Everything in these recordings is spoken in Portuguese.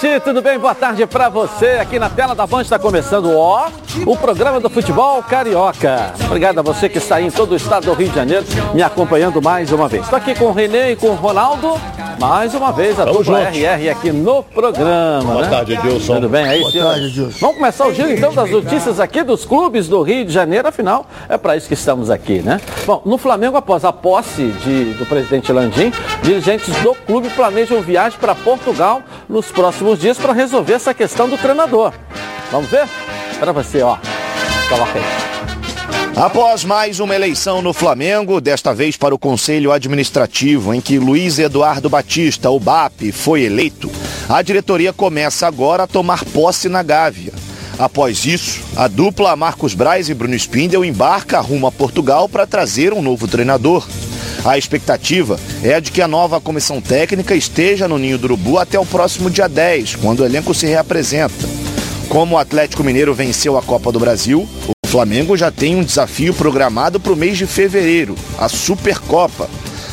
gente, tudo bem? Boa tarde para você. Aqui na tela da Band está começando ó, o programa do futebol carioca. Obrigado a você que está aí em todo o estado do Rio de Janeiro me acompanhando mais uma vez. Estou aqui com o Renê e com o Ronaldo. Mais uma vez a Vamos dupla. RR aqui no programa. Boa né? tarde, Edilson. Tudo bem aí, Boa senhor? tarde, Edilson. Vamos começar o giro então das notícias aqui dos clubes do Rio de Janeiro. Afinal, é para isso que estamos aqui, né? Bom, no Flamengo, após a posse de, do presidente Landim, dirigentes do clube planejam viagem para Portugal nos próximos dias para resolver essa questão do treinador. Vamos ver? Para você, ó. Coloca aí. Após mais uma eleição no Flamengo, desta vez para o Conselho Administrativo, em que Luiz Eduardo Batista, o BAP, foi eleito, a diretoria começa agora a tomar posse na Gávea. Após isso, a dupla Marcos Braz e Bruno Spindel embarca rumo a Portugal para trazer um novo treinador. A expectativa é a de que a nova comissão técnica esteja no Ninho do Urubu até o próximo dia 10, quando o elenco se reapresenta. Como o Atlético Mineiro venceu a Copa do Brasil, o Flamengo já tem um desafio programado para o mês de fevereiro, a Supercopa.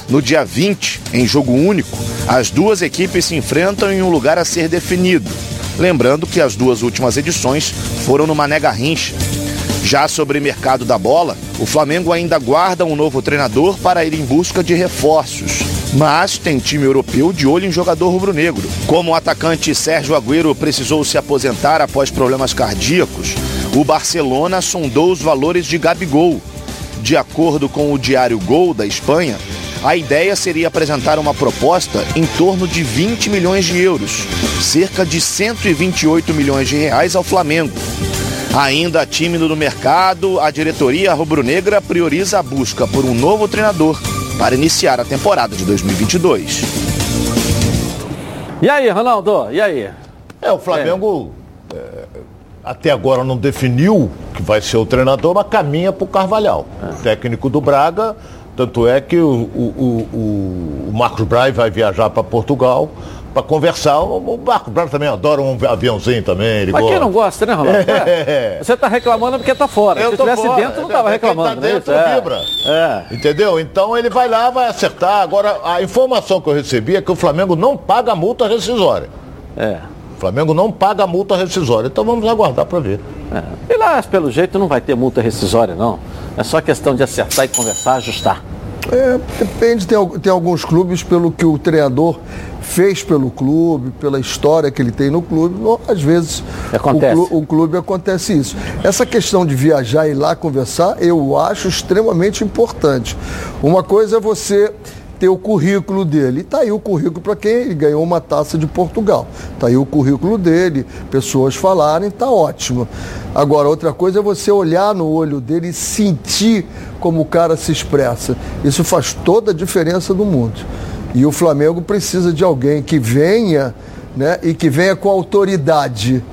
No dia 20, em jogo único, as duas equipes se enfrentam em um lugar a ser definido. Lembrando que as duas últimas edições foram no Mané Garrincha. Já sobre o mercado da bola, o Flamengo ainda guarda um novo treinador para ir em busca de reforços. Mas tem time europeu de olho em jogador rubro-negro. Como o atacante Sérgio Agüero precisou se aposentar após problemas cardíacos, o Barcelona sondou os valores de Gabigol. De acordo com o diário Gol da Espanha, a ideia seria apresentar uma proposta em torno de 20 milhões de euros, cerca de 128 milhões de reais ao Flamengo. Ainda tímido no mercado, a diretoria rubro-negra prioriza a busca por um novo treinador para iniciar a temporada de 2022. E aí, Ronaldo? E aí? É, o Flamengo é. É, até agora não definiu que vai ser o treinador, mas caminha para o Carvalhal. É. técnico do Braga, tanto é que o, o, o, o Marcos Braz vai viajar para Portugal para conversar. O Marco Branco também adora um aviãozinho também. Ele Mas gosta. quem não gosta, né, Ronaldo? É. Você está reclamando porque está fora. Eu Se estivesse dentro, não estava reclamando. Tá dentro, é. vibra. É. Entendeu? Então ele vai lá, vai acertar. Agora, a informação que eu recebi é que o Flamengo não paga multa rescisória. É. O Flamengo não paga multa rescisória. Então vamos aguardar para ver. É. E lá, pelo jeito, não vai ter multa rescisória, não. É só questão de acertar e conversar, ajustar. É, depende, tem, tem alguns clubes pelo que o treinador fez pelo clube, pela história que ele tem no clube, às vezes acontece. O, clube, o clube acontece isso. Essa questão de viajar e ir lá conversar, eu acho extremamente importante. Uma coisa é você ter o currículo dele. E está aí o currículo para quem ele ganhou uma taça de Portugal. Está aí o currículo dele, pessoas falarem, está ótimo. Agora, outra coisa é você olhar no olho dele e sentir como o cara se expressa. Isso faz toda a diferença do mundo. E o Flamengo precisa de alguém que venha né, e que venha com autoridade.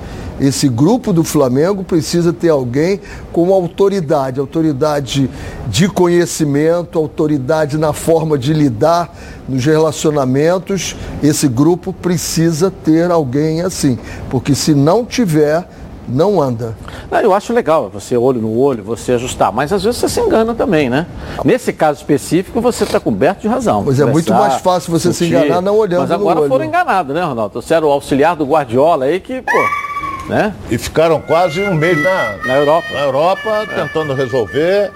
Esse grupo do Flamengo precisa ter alguém com autoridade, autoridade de conhecimento, autoridade na forma de lidar nos relacionamentos. Esse grupo precisa ter alguém assim, porque se não tiver, não anda. Não, eu acho legal você olho no olho, você ajustar, mas às vezes você se engana também, né? Nesse caso específico, você está coberto de razão. Pois é muito mais fácil você se enganar não olhando Mas agora foram enganados, né, Ronaldo? Você era o auxiliar do Guardiola aí que, pô, né? E ficaram quase um mês na, na Europa. Na Europa, é. tentando resolver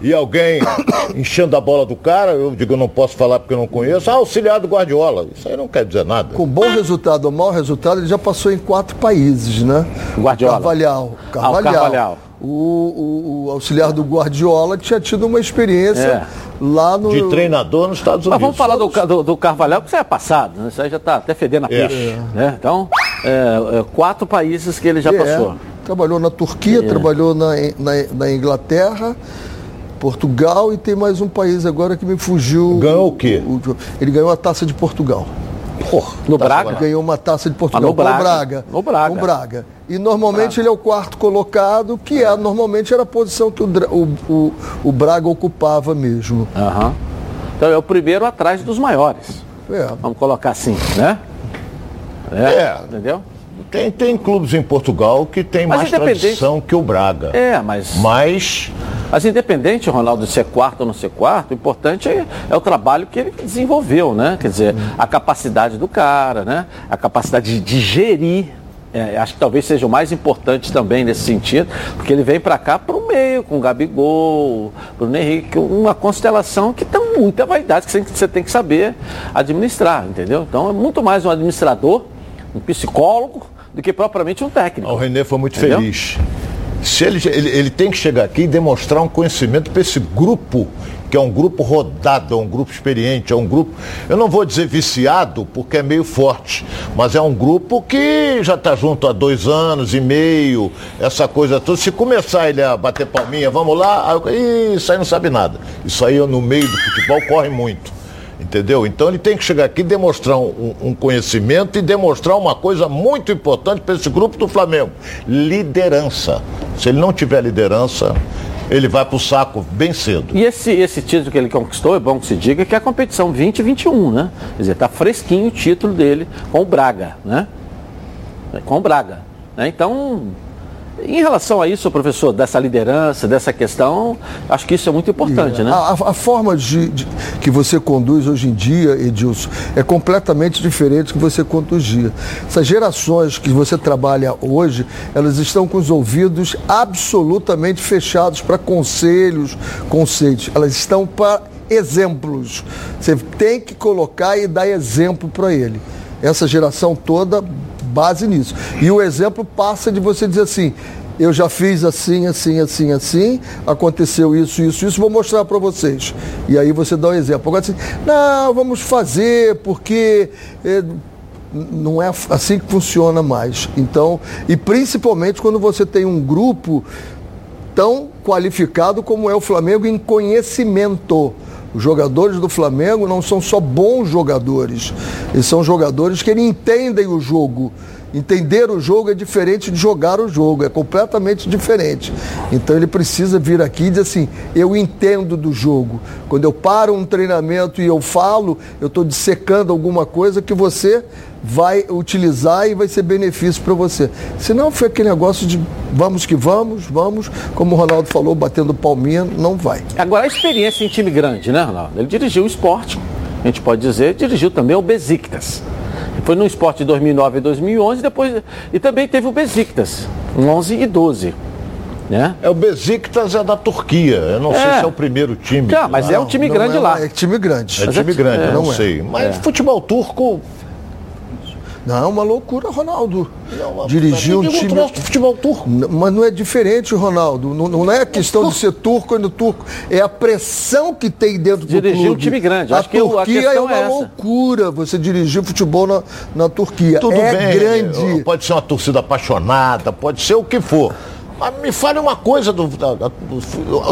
e alguém enchendo a bola do cara, eu digo, eu não posso falar porque eu não conheço, ah, auxiliar do Guardiola. Isso aí não quer dizer nada. Com bom resultado ou mau resultado, ele já passou em quatro países, né? Guardiola. Carvalhal. Carvalhal. Ah, o Carvalhal. O, o, o, auxiliar do Guardiola tinha tido uma experiência é. lá no. De treinador nos Estados Unidos. Mas vamos falar do, do, do Carvalhal, que isso é passado, né? Isso aí já está até fedendo a é. peixe. É. Né? Então, é, é, quatro países que ele já é. passou. Trabalhou na Turquia, trabalhou na, na, na Inglaterra. Portugal e tem mais um país agora que me fugiu. Ganhou o quê? ele ganhou a taça de Portugal. Porra, no Braga? Ganhou uma taça de Portugal ah, no Braga. com o Braga. No Braga. Com o Braga. E normalmente Braga. ele é o quarto colocado, que é, normalmente era a posição que o, o, o, o Braga ocupava mesmo. Uhum. Então é o primeiro atrás dos maiores. É. Vamos colocar assim, né? É. é. Entendeu? Tem, tem clubes em Portugal que tem mas mais tradição que o Braga. É, mas. Mas Mas independente, Ronaldo, de ser quarto ou não ser quarto, o importante é, é o trabalho que ele desenvolveu, né? Quer dizer, a capacidade do cara, né? A capacidade de, de gerir é, acho que talvez seja o mais importante também nesse sentido, porque ele vem para cá para o meio, com o Gabigol, Bruno Henrique, uma constelação que tem muita vaidade que você tem que saber administrar, entendeu? Então é muito mais um administrador, um psicólogo, do que propriamente um técnico. O Renê foi muito entendeu? feliz. Se ele, ele, ele tem que chegar aqui e demonstrar um conhecimento para esse grupo que é um grupo rodado, é um grupo experiente, é um grupo, eu não vou dizer viciado, porque é meio forte, mas é um grupo que já está junto há dois anos e meio, essa coisa toda. Se começar ele a bater palminha, vamos lá, aí, isso aí não sabe nada. Isso aí no meio do futebol corre muito. Entendeu? Então ele tem que chegar aqui demonstrar um, um, conhecimento e demonstrar uma coisa muito importante para esse grupo do Flamengo: liderança. Se ele não tiver liderança, ele vai para o saco bem cedo. E esse, esse título que ele conquistou, é bom que se diga que é a competição 2021, né? Quer dizer, está fresquinho o título dele com o Braga, né? Com o Braga. Né? Então, em relação a isso, professor, dessa liderança, dessa questão, acho que isso é muito importante, né? A, a forma de, de, que você conduz hoje em dia, Edilson, é completamente diferente do que você conduzia. Essas gerações que você trabalha hoje, elas estão com os ouvidos absolutamente fechados para conselhos, conceitos. Elas estão para exemplos. Você tem que colocar e dar exemplo para ele. Essa geração toda base nisso. E o exemplo passa de você dizer assim: eu já fiz assim, assim, assim, assim, aconteceu isso, isso, isso, vou mostrar para vocês. E aí você dá um exemplo. Agora assim, não, vamos fazer, porque. É, não é assim que funciona mais. Então, e principalmente quando você tem um grupo tão qualificado como é o Flamengo em conhecimento. Os jogadores do Flamengo não são só bons jogadores, eles são jogadores que entendem o jogo. Entender o jogo é diferente de jogar o jogo, é completamente diferente. Então ele precisa vir aqui e dizer assim: eu entendo do jogo. Quando eu paro um treinamento e eu falo, eu estou dissecando alguma coisa que você vai utilizar e vai ser benefício para você. Senão foi aquele negócio de vamos que vamos, vamos, como o Ronaldo falou, batendo palminha, não vai. Agora a experiência em time grande, né, Ronaldo? Ele dirigiu o esporte, a gente pode dizer, dirigiu também o Besiktas. Foi no esporte de 2009 e 2011, depois, e também teve o Besiktas, 11 e 12. Né? É o Besiktas é da Turquia. Eu não é. sei se é o primeiro time. Tá, mas não, é um time grande é, lá. É time grande. É time grande, é, não, sei. Mas é. futebol turco não, é uma loucura, Ronaldo. Não, Dirigir um time. de futebol turco. Mas não é diferente, Ronaldo. Não, não é questão de ser turco ou não turco. É a pressão que tem dentro dirigir do clube. Dirigir um time grande. A Acho Turquia que é uma é loucura você dirigir futebol na, na Turquia. Tudo é bem. grande. Pode ser uma torcida apaixonada, pode ser o que for. Mas me fale uma coisa do, da, da,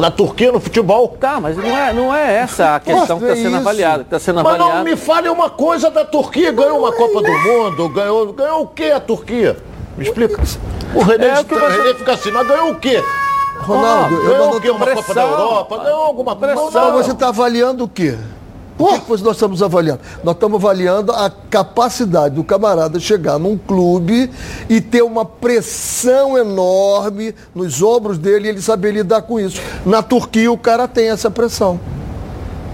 da, Turquia no futebol. Tá, mas não é, não é essa a questão que está sendo avaliada. Está sendo mas avaliada. não me fale uma coisa da Turquia. Ganhou uma Copa do Mundo, ganhou, ganhou o que a Turquia? Me explica. O René, é, o você... René fica assim, mas ganhou o quê? Ronaldo, ah, ganhou o quê? Uma Copa da Europa? Ganhou alguma coisa? Não, você está avaliando o quê? O que, que nós estamos avaliando? Nós estamos avaliando a capacidade do camarada chegar num clube e ter uma pressão enorme nos ombros dele e ele saber lidar com isso. Na Turquia o cara tem essa pressão.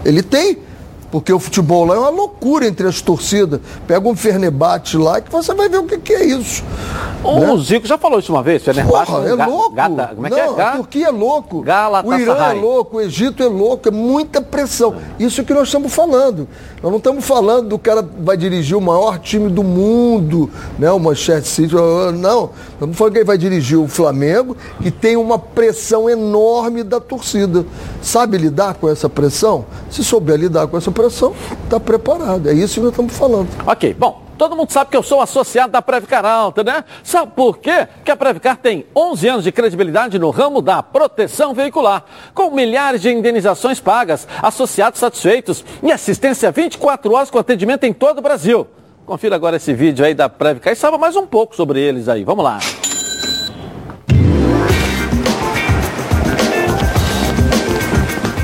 Ele tem. Porque o futebol lá é uma loucura entre as torcidas. Pega um Fernebate lá que você vai ver o que, que é isso. O né? Zico já falou isso uma vez, Fernebate. Porra, é ga, louco. Gata, como é Não, que é? Ga... A Turquia é louco. O Irã é louco, o Egito é louco, é muita pressão. Isso que nós estamos falando. Nós não estamos falando do cara vai dirigir o maior time do mundo, né? o Manchester City. Não. Estamos falando que ele vai dirigir o Flamengo, que tem uma pressão enorme da torcida. Sabe lidar com essa pressão? Se souber lidar com essa pressão, está preparado. É isso que nós estamos falando. Ok, bom. Todo mundo sabe que eu sou associado da Previcar Alta, né? Sabe por quê? Que a Previcar tem 11 anos de credibilidade no ramo da proteção veicular, com milhares de indenizações pagas, associados satisfeitos e assistência 24 horas com atendimento em todo o Brasil. Confira agora esse vídeo aí da Previcar e saiba mais um pouco sobre eles aí. Vamos lá.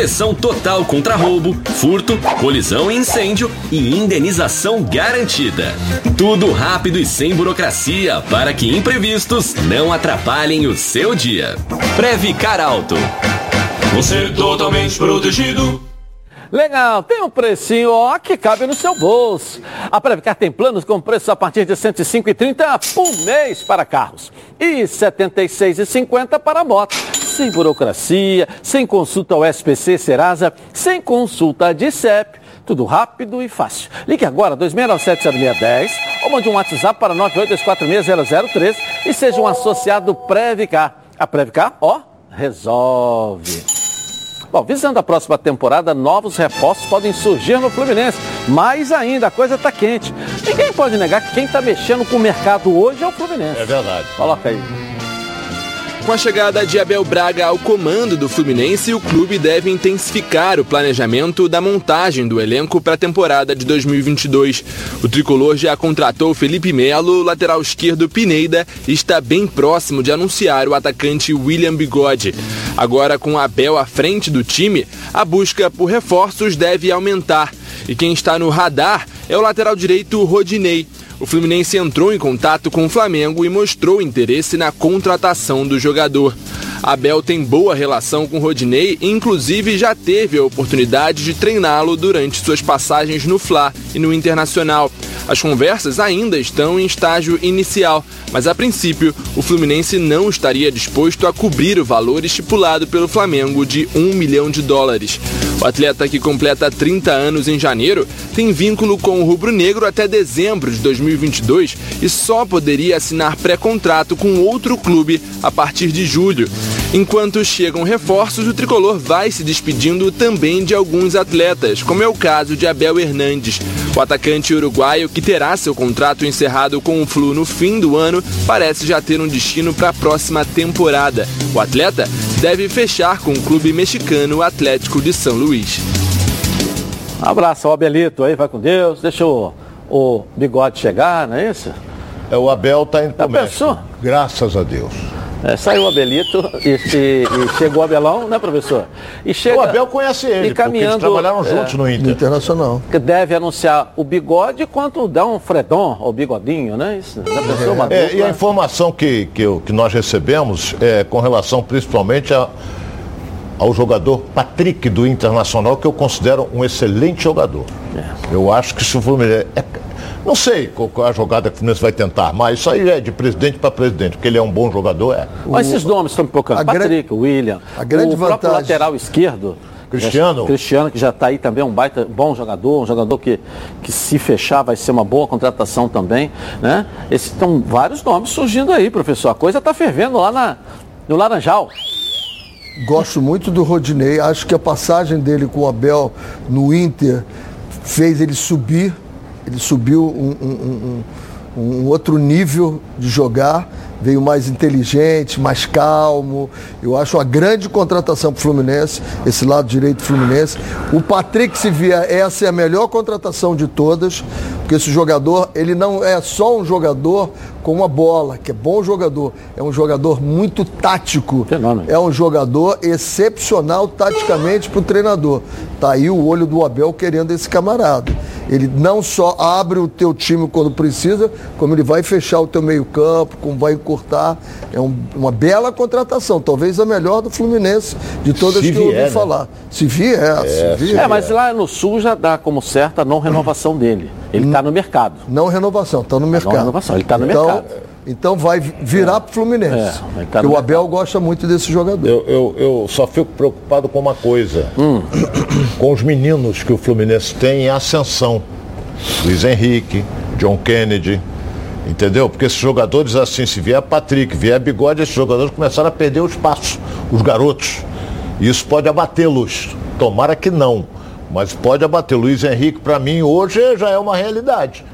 Proteção total contra roubo, furto, colisão e incêndio e indenização garantida. Tudo rápido e sem burocracia para que imprevistos não atrapalhem o seu dia. Previcar Alto. Você totalmente protegido. Legal, tem um precinho ó, que cabe no seu bolso. A Previcar tem planos com preço a partir de R$ 105,30 por mês para carros e R$ 76,50 para motos. Sem burocracia, sem consulta ao SPC Serasa, sem consulta de CEP. Tudo rápido e fácil. Ligue agora 2697-0610 ou mande um WhatsApp para 982460003 e seja um associado Previcar. A Previcar, ó, resolve. Bom, visando a próxima temporada, novos reforços podem surgir no Fluminense. Mais ainda, a coisa está quente. Ninguém pode negar que quem está mexendo com o mercado hoje é o Fluminense. É verdade. Coloca aí. Com a chegada de Abel Braga ao comando do Fluminense, o clube deve intensificar o planejamento da montagem do elenco para a temporada de 2022. O tricolor já contratou Felipe Melo, lateral esquerdo Pineda e está bem próximo de anunciar o atacante William Bigode. Agora, com Abel à frente do time, a busca por reforços deve aumentar. E quem está no radar é o lateral direito Rodinei. O Fluminense entrou em contato com o Flamengo e mostrou interesse na contratação do jogador. Abel tem boa relação com Rodinei e inclusive já teve a oportunidade de treiná-lo durante suas passagens no Fla e no Internacional. As conversas ainda estão em estágio inicial, mas a princípio o Fluminense não estaria disposto a cobrir o valor estipulado pelo Flamengo de 1 milhão de dólares. O atleta que completa 30 anos em janeiro tem vínculo com o rubro-negro até dezembro de 2022 e só poderia assinar pré-contrato com outro clube a partir de julho. Enquanto chegam reforços, o tricolor vai se despedindo também de alguns atletas, como é o caso de Abel Hernandes. O atacante uruguaio, que terá seu contrato encerrado com o Flu no fim do ano, parece já ter um destino para a próxima temporada. O atleta deve fechar com o clube mexicano Atlético de São Luís. Um abraço ao Abelito aí, vai com Deus. Deixa o, o bigode chegar, não é isso? É, o Abel está indo Já pro México. pensou? Graças a Deus. É, saiu o Abelito e, e- e chegou o Abelão, né, professor? E chega, O Abel conhece ele, e porque eles caminhando, trabalharam é, juntos no No Inter. Internacional. que deve anunciar o bigode quanto dá um Fredon, ou bigodinho, né? Isso, já pensou uma É, e a informação que, que, que nós recebemos é com relação principalmente a- ao jogador Patrick do Internacional, que eu considero um excelente jogador. É. Eu acho que se o Fluminense. é- não sei qual, qual é a jogada que o Fluminense vai tentar, mas isso aí é de presidente para presidente, porque ele é um bom jogador, é. Mas esses nomes estão me pipocando. a grande- Patrick, William, a grande o próprio vantagem- lateral esquerdo. Cristiano. Cristiano, que já está aí também, um baita, bom jogador, um jogador que, que se fechar vai ser uma boa contratação também, né? Esses, estão vários nomes surgindo aí, professor. A coisa está fervendo lá na, no Laranjal. Gosto muito do Rodinei. Acho que a passagem dele com o Abel no Inter fez ele subir. Ele subiu um, um- um- um outro nível de jogar. Veio mais inteligente, mais calmo. Eu acho uma grande contratação para o Fluminense, esse lado direito do Fluminense. O Patrick, se vier, essa é a melhor contratação de todas, porque esse jogador, ele não é só um jogador com uma bola, que é bom jogador, é um jogador muito tático. Fenômeno. É um jogador excepcional taticamente para o treinador. Tá aí o olho do Abel querendo esse camarada. Ele não só abre o teu time quando precisa, como ele vai fechar o teu meio-campo, como vai encurtar. É um- uma bela contratação, talvez a melhor do Fluminense de todas Se que eu ouvi né? falar. Se vier, se vier. É, mas lá no Sul já dá como certa a não renovação dele. Ele está no mercado. Não renovação, está no mercado. renovação, ele tá no então, mercado. Então vai virar para o Fluminense. É, tá o Abel gosta muito desse jogador. Eu, eu, eu só fico preocupado com uma coisa. Hum. Com os meninos que o Fluminense tem em ascensão. Luiz Henrique, John Kennedy. Entendeu? Porque esses jogadores, assim, se vier Patrick, vier Bigode, esses jogadores começaram a perder o espaço, os garotos. E isso pode abatê-los. Tomara que não. Mas pode abater. Luiz Henrique, para mim, hoje já é uma realidade.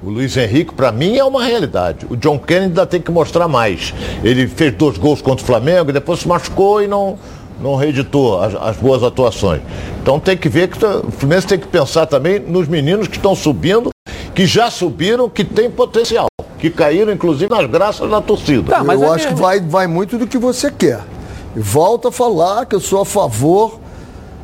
O Luiz Henrique, para mim, é uma realidade. O John Kennedy ainda tem que mostrar mais. Ele fez dois gols contra o Flamengo, depois se machucou e não, não reeditou as, as boas atuações. Então, tem que ver que tá, o Fluminense tem que pensar também nos meninos que estão subindo, que já subiram, que tem potencial, que caíram inclusive nas graças da torcida. Tá, eu é acho mesmo. que vai, vai muito do que você quer. E volto a falar que eu sou a favor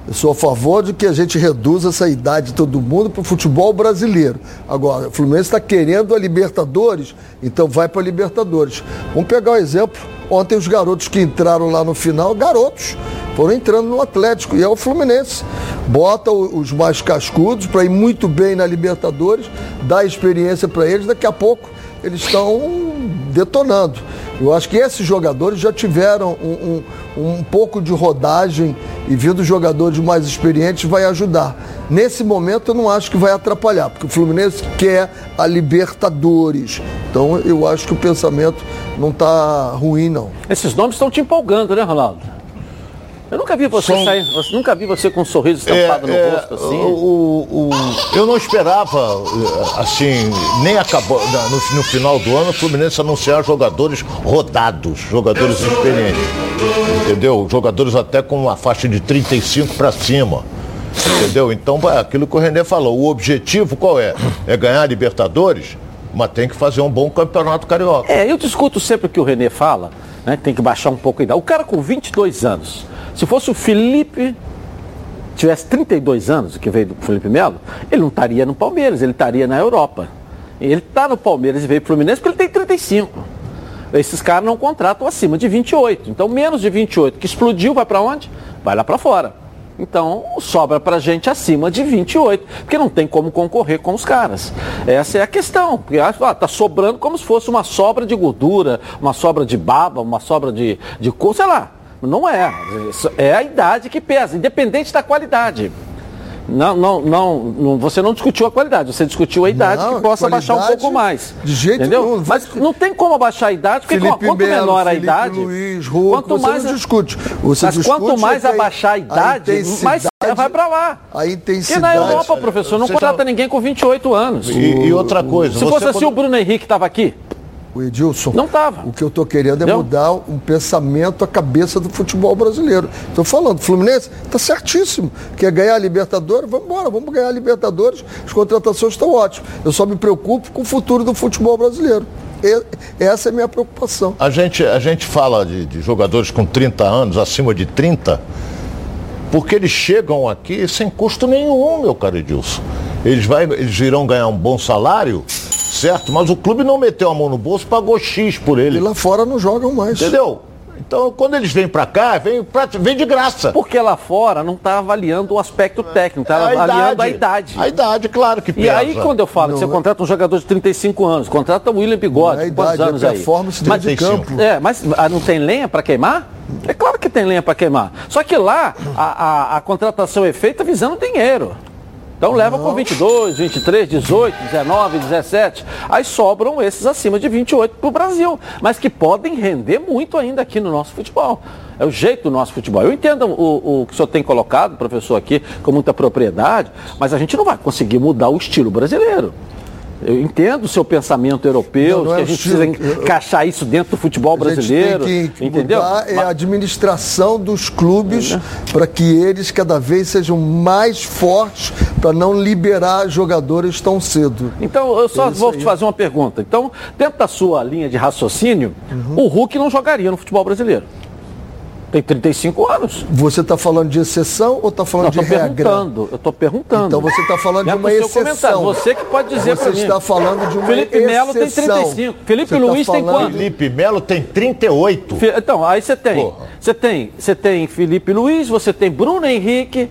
eu sou a favor de que a gente reduza essa idade de todo mundo para o futebol brasileiro. Agora, o Fluminense está querendo a Libertadores, então vai para a Libertadores. Vamos pegar o um exemplo. Ontem os garotos que entraram lá no final, garotos, foram entrando no Atlético. E é o Fluminense. Bota os mais cascudos para ir muito bem na Libertadores, dá experiência para eles, daqui a pouco eles estão detonando. Eu acho que esses jogadores já tiveram um, um, um pouco de rodagem e vindo jogadores mais experientes vai ajudar. Nesse momento eu não acho que vai atrapalhar, porque o Fluminense quer a Libertadores. Então eu acho que o pensamento não está ruim, não. Esses nomes estão te empolgando, né, Ronaldo? Eu nunca vi você Som... sair, nunca vi você com um sorriso estampado é, no é, rosto assim. O, o, eu não esperava, eh, assim, nem acabou no, no, final do ano o Fluminense anunciar jogadores rodados, jogadores experientes. Entendeu? Jogadores até com uma faixa de 35 para cima. Entendeu? Então, aquilo que o René falou, o objetivo qual é? É ganhar a Libertadores, mas tem que fazer um bom campeonato carioca. É, eu discuto sempre o que o René fala, né? Tem que baixar um pouco a idade. O cara com 22 anos se fosse o Felipe, tivesse 32 anos, que veio do Felipe Melo, ele não estaria no Palmeiras, ele estaria na Europa. Ele está no Palmeiras e veio para o Fluminense porque ele tem 35. Esses caras não contratam acima de 28. Então, menos de 28, que explodiu, vai para onde? Vai lá para fora. Então, sobra para gente acima de 28, porque não tem como concorrer com os caras. Essa é a questão. Porque ah, tá sobrando como se fosse uma sobra de gordura, uma sobra de baba, uma sobra de, de sei lá. Não é. É a idade que pesa, independente da qualidade. Não, não, não, não, você não discutiu a qualidade, você discutiu a idade não, que possa abaixar um pouco mais. De jeito entendeu? nenhum. Mas não tem como abaixar a idade, porque Felipe quanto Melo, menor a Felipe idade. Luiz, quanto mais não discute. Você mas discute quanto mais abaixar a idade, a mais vai para lá. A intensidade. Porque na Europa, professor, não contrata já... ninguém com 28 anos. E, e outra coisa. Se fosse assim, o Bruno Henrique estava aqui. O Edilson. Não estava. O que eu estou querendo é mudar um pensamento, a cabeça do futebol brasileiro. Estou falando, Fluminense está certíssimo. Quer ganhar a Libertadores? Vamos embora, vamos ganhar a Libertadores. As contratações estão ótimas. Eu só me preocupo com o futuro do futebol brasileiro. essa é a minha preocupação. A gente, a gente fala de, de jogadores com 30 anos, acima de 30, porque eles chegam aqui sem custo nenhum, meu caro Edilson. Eles, vai, eles irão ganhar um bom salário certo, mas o clube não meteu a mão no bolso, pagou X por ele. E lá fora não jogam mais. Entendeu? Então, quando eles vêm para cá, vem, pra, vem de graça. Porque lá fora não está avaliando o aspecto técnico, está é avaliando a idade. A idade, claro que pesa. E aí, quando eu falo não, que você é... contrata um jogador de 35 anos, contrata o William Bigode, é quantos idade, anos é performance aí? Mas, de campo. É, mas ah, não tem lenha para queimar? É claro que tem lenha para queimar. Só que lá, a, a, a contratação é feita visando dinheiro. Então leva com 22, 23, 18, 19, 17. Aí sobram esses acima de 28 para o Brasil, mas que podem render muito ainda aqui no nosso futebol. É o jeito do nosso futebol. Eu entendo o, o que o senhor tem colocado, professor, aqui com muita propriedade, mas a gente não vai conseguir mudar o estilo brasileiro. Eu entendo o seu pensamento europeu, não, não é que a gente precisa encaixar isso dentro do futebol brasileiro. Tem que entendeu? é a administração dos clubes é. para que eles cada vez sejam mais fortes para não liberar jogadores tão cedo. Então, eu só vou te fazer uma pergunta. Então, dentro da sua linha de raciocínio, uhum. o Hulk não jogaria no futebol brasileiro. Tem 35 anos. Você está falando de exceção ou está falando não, de regra? Perguntando, eu estou perguntando. Então você está falando de uma exceção. Você que pode dizer para mim. Você está falando de uma Felipe exceção. Felipe Melo tem 35. Felipe você tá Luiz tá tem quanto? Felipe Melo tem 38. Então, aí você tem. Você tem, você tem Felipe Luiz, você tem Bruno Henrique.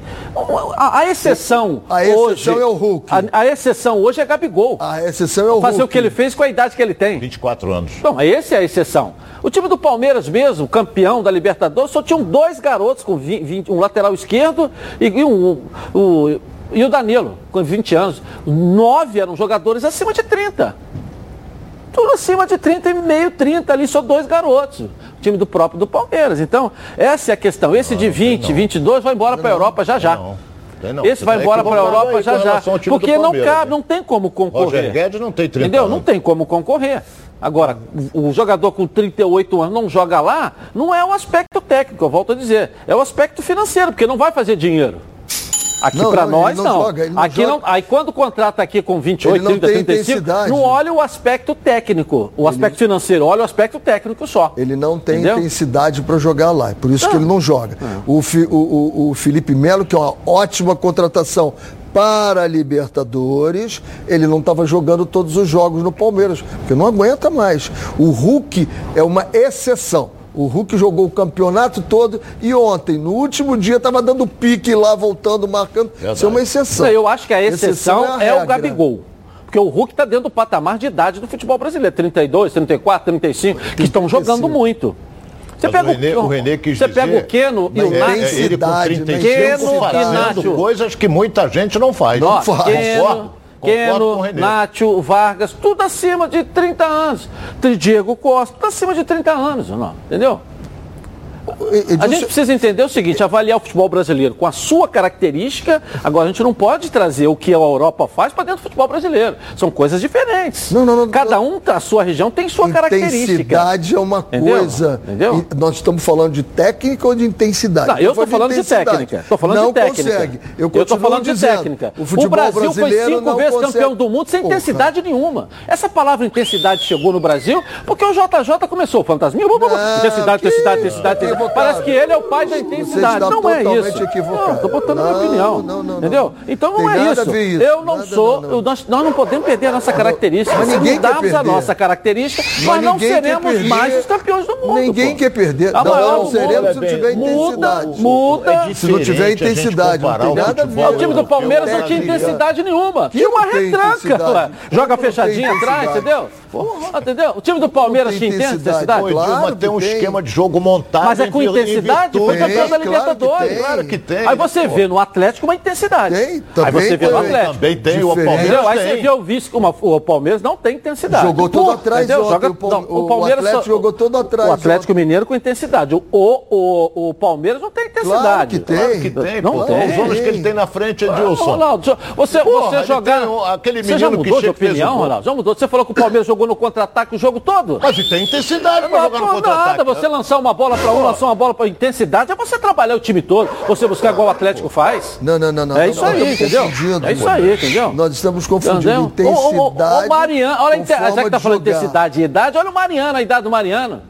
A, a exceção A exceção hoje, é o Hulk. A, a, exceção hoje é Gabigol. A exceção é o Hulk. Fazer o que ele fez com a idade que ele tem. 24 anos. Então, esse é a exceção. O time do Palmeiras mesmo, campeão da Libertadores, só tinham dois garotos com 20, 20 um lateral esquerdo e, e um, um, e o Danilo, com 20 anos. Nove eram jogadores acima de 30. Tudo acima de 30 e meio, 30 ali, só dois garotos. Time do próprio do Palmeiras. Então, essa é a questão. Esse não, de 20, não. 22 vai embora para a Europa já já. Não. Esse vai embora para a Europa já já. Porque não cabe, não tem como concorrer. Roger Guedes não tem 30 Entendeu? Anos. Não tem como concorrer. Agora, o jogador com 38 anos não joga lá, não é o aspecto técnico, eu volto a dizer. É o aspecto financeiro, porque não vai fazer dinheiro. Aqui não, nós não não. joga, ele não aqui joga. não. Aí quando contrata aqui com 28, Ele não 30, tem 35, intensidade. não olha o aspecto técnico, o aspecto financeiro, olha o aspecto técnico só. Ele não tem Entendeu? intensidade para jogar lá. é Por isso que ele não joga. O, Fi- o- o- o Felipe Melo, que é uma ótima contratação para a Libertadores, ele não estava jogando todos os jogos no Palmeiras, porque não aguenta mais. O Hulk é uma exceção. O Hulk jogou o campeonato todo e ontem, no último dia, estava dando pique lá, voltando, marcando. Isso é uma exceção. Eu acho que a exceção, a é, o. Gabigol. Porque o Hulk está dentro do patamar de idade do futebol brasileiro. 32, 34, 35, que estão jogando muito. Você pega o René, o René quis você dizer- pega o Keno e o é- Nacho. é- ele com Intensidade, 35 né? fazendo Inácio. coisas que muita gente não faz. Ó, faz. Keno, Keno. Nacho, Vargas, tudo acima de 30 anos. Diego Costa, tudo acima de 30 anos, não, entendeu? E- A Edilson, gente precisa entender o seguinte, avaliar o futebol brasileiro com a sua característica. Agora, a gente não pode trazer o que a Europa faz para dentro do futebol brasileiro. São coisas diferentes. Não, não, não, Cada um, a sua região, tem sua característica. Intensidade é uma Entendeu? coisa. Entendeu? Nós estamos falando de técnica ou de intensidade? Não, eu estou falando de intensidade. técnica. Estou falando não de técnica. consegue. Eu, estou falando de dizendo, técnica. O, futebol Brasil foi cinco vezes consegue. campeão do mundo sem Porra. intensidade nenhuma. Essa palavra intensidade chegou no Brasil porque o JJ começou o fantasminha. intensidade, intensidade, intensidade, intensidade. Equivocado. Parece que ele é o pai da intensidade. Não é isso. equivocado. Não, estou botando a minha Não, opinião. não, não, não. Entendeu? Então não Tem é isso. ver isso. Eu não Nada, sou. não, não. eu- nós, nós não podemos perder a nossa característica. Mas Se mudarmos a nossa característica, Mas nós não seremos mais os campeões do mundo. Ninguém pô. quer perder. A Não, maior não do seremos se mundo. não tiver Muda, intensidade. muda. É Se não tiver intensidade, não tem o nada a futebol O time do Palmeiras não tinha intensidade nenhuma. Tinha uma não retranca. Joga não fechadinha atrás, entendeu? Entendeu? O time do Palmeiras tinha intensidade. Claro tem um esquema de jogo montado. Mas é com intensidade, foi campeão da claro Libertadores. tem. Claro que tem. Aí você vê no Atlético uma intensidade. Tem, Aí também você vê no. Atlético. Também tem, o. Palmeiras Entendeu? Aí você vê o vice, uma, o Palmeiras não tem intensidade. Jogou todo Pô, atrás Joga, o Pal- não, o Atlético jogou todo atrás O Atlético Mineiro com intensidade. O, o, o Palmeiras não tem intensidade. que tem. Claro que tem, Não pô. tem. Os homens que ele tem na frente, Edilson. Ronaldo, você, Porra, você jogar. tem um- aquele você já menino que mudou de opinião. Ronaldo? Já mudou. Você falou que o Palmeiras jogou no contra-ataque o jogo todo? Mas e tem intensidade Não, jogar no pô, contra-ataque. nada, você lançar uma bola para um, lançar uma bola para intensidade, é você trabalhar o time todo, você buscar igual o Atlético faz. Não, não, não, não. É isso aí, entendeu? É isso aí, entendeu? Nós estamos confundindo intensidade. O, Mariano, olha, já que tá falando intensidade e idade, olha o Mariano, a idade do Mariano.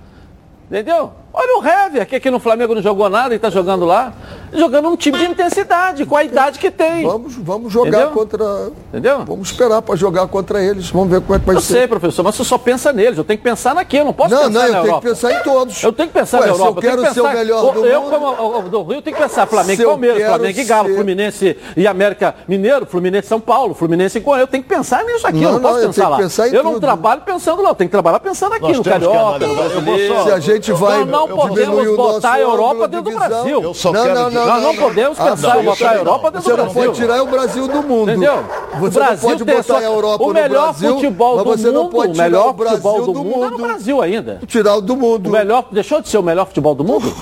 Entendeu? Olha o Hever, que aqui no Flamengo não jogou nada e está jogando lá. Jogando um time de intensidade, com a idade que tem. Vamos, vamos jogar Entendeu? contra. Entendeu? Vamos esperar para jogar contra eles. Vamos ver como é que vai Eu ser. sei, professor, mas você só pensa neles. Eu tenho que pensar naquilo, eu não posso Não, pensar não, na eu tenho Europa. que pensar em todos. Eu tenho que pensar Ué, na se Europa. eu quero tenho que ser o pensar- melhor do eu, mundo- como o- o do Rio, tenho que pensar Flamengo Se e eu Palmeiras, Flamengo e Galo, ser- Fluminense e América Mineiro, Fluminense e São Paulo, Fluminense e Correio. Eu tenho que pensar nisso aqui, Não, eu não posso não, eu pensar lá. pensar em eu não trabalho pensando lá, eu tenho que trabalhar pensando aqui, Nós no Carioca. Eu Se a gente vai Nós não eu podemos o botar a Europa dentro de do. Brasil. Eu só Não, quero não, não, Nós não podemos Ah, pensar não, em botar a Europa não. dentro Você do não Brasil. pode tirar o Brasil do mundo. Entendeu? Você o não pode botar a Europa o no Brasil, futebol mas do você mundo, não pode o tirar melhor o Brasil futebol do, do mundo é no. Brasil ainda. Tirar o do mundo. O melhor, deixou de ser o melhor futebol do mundo?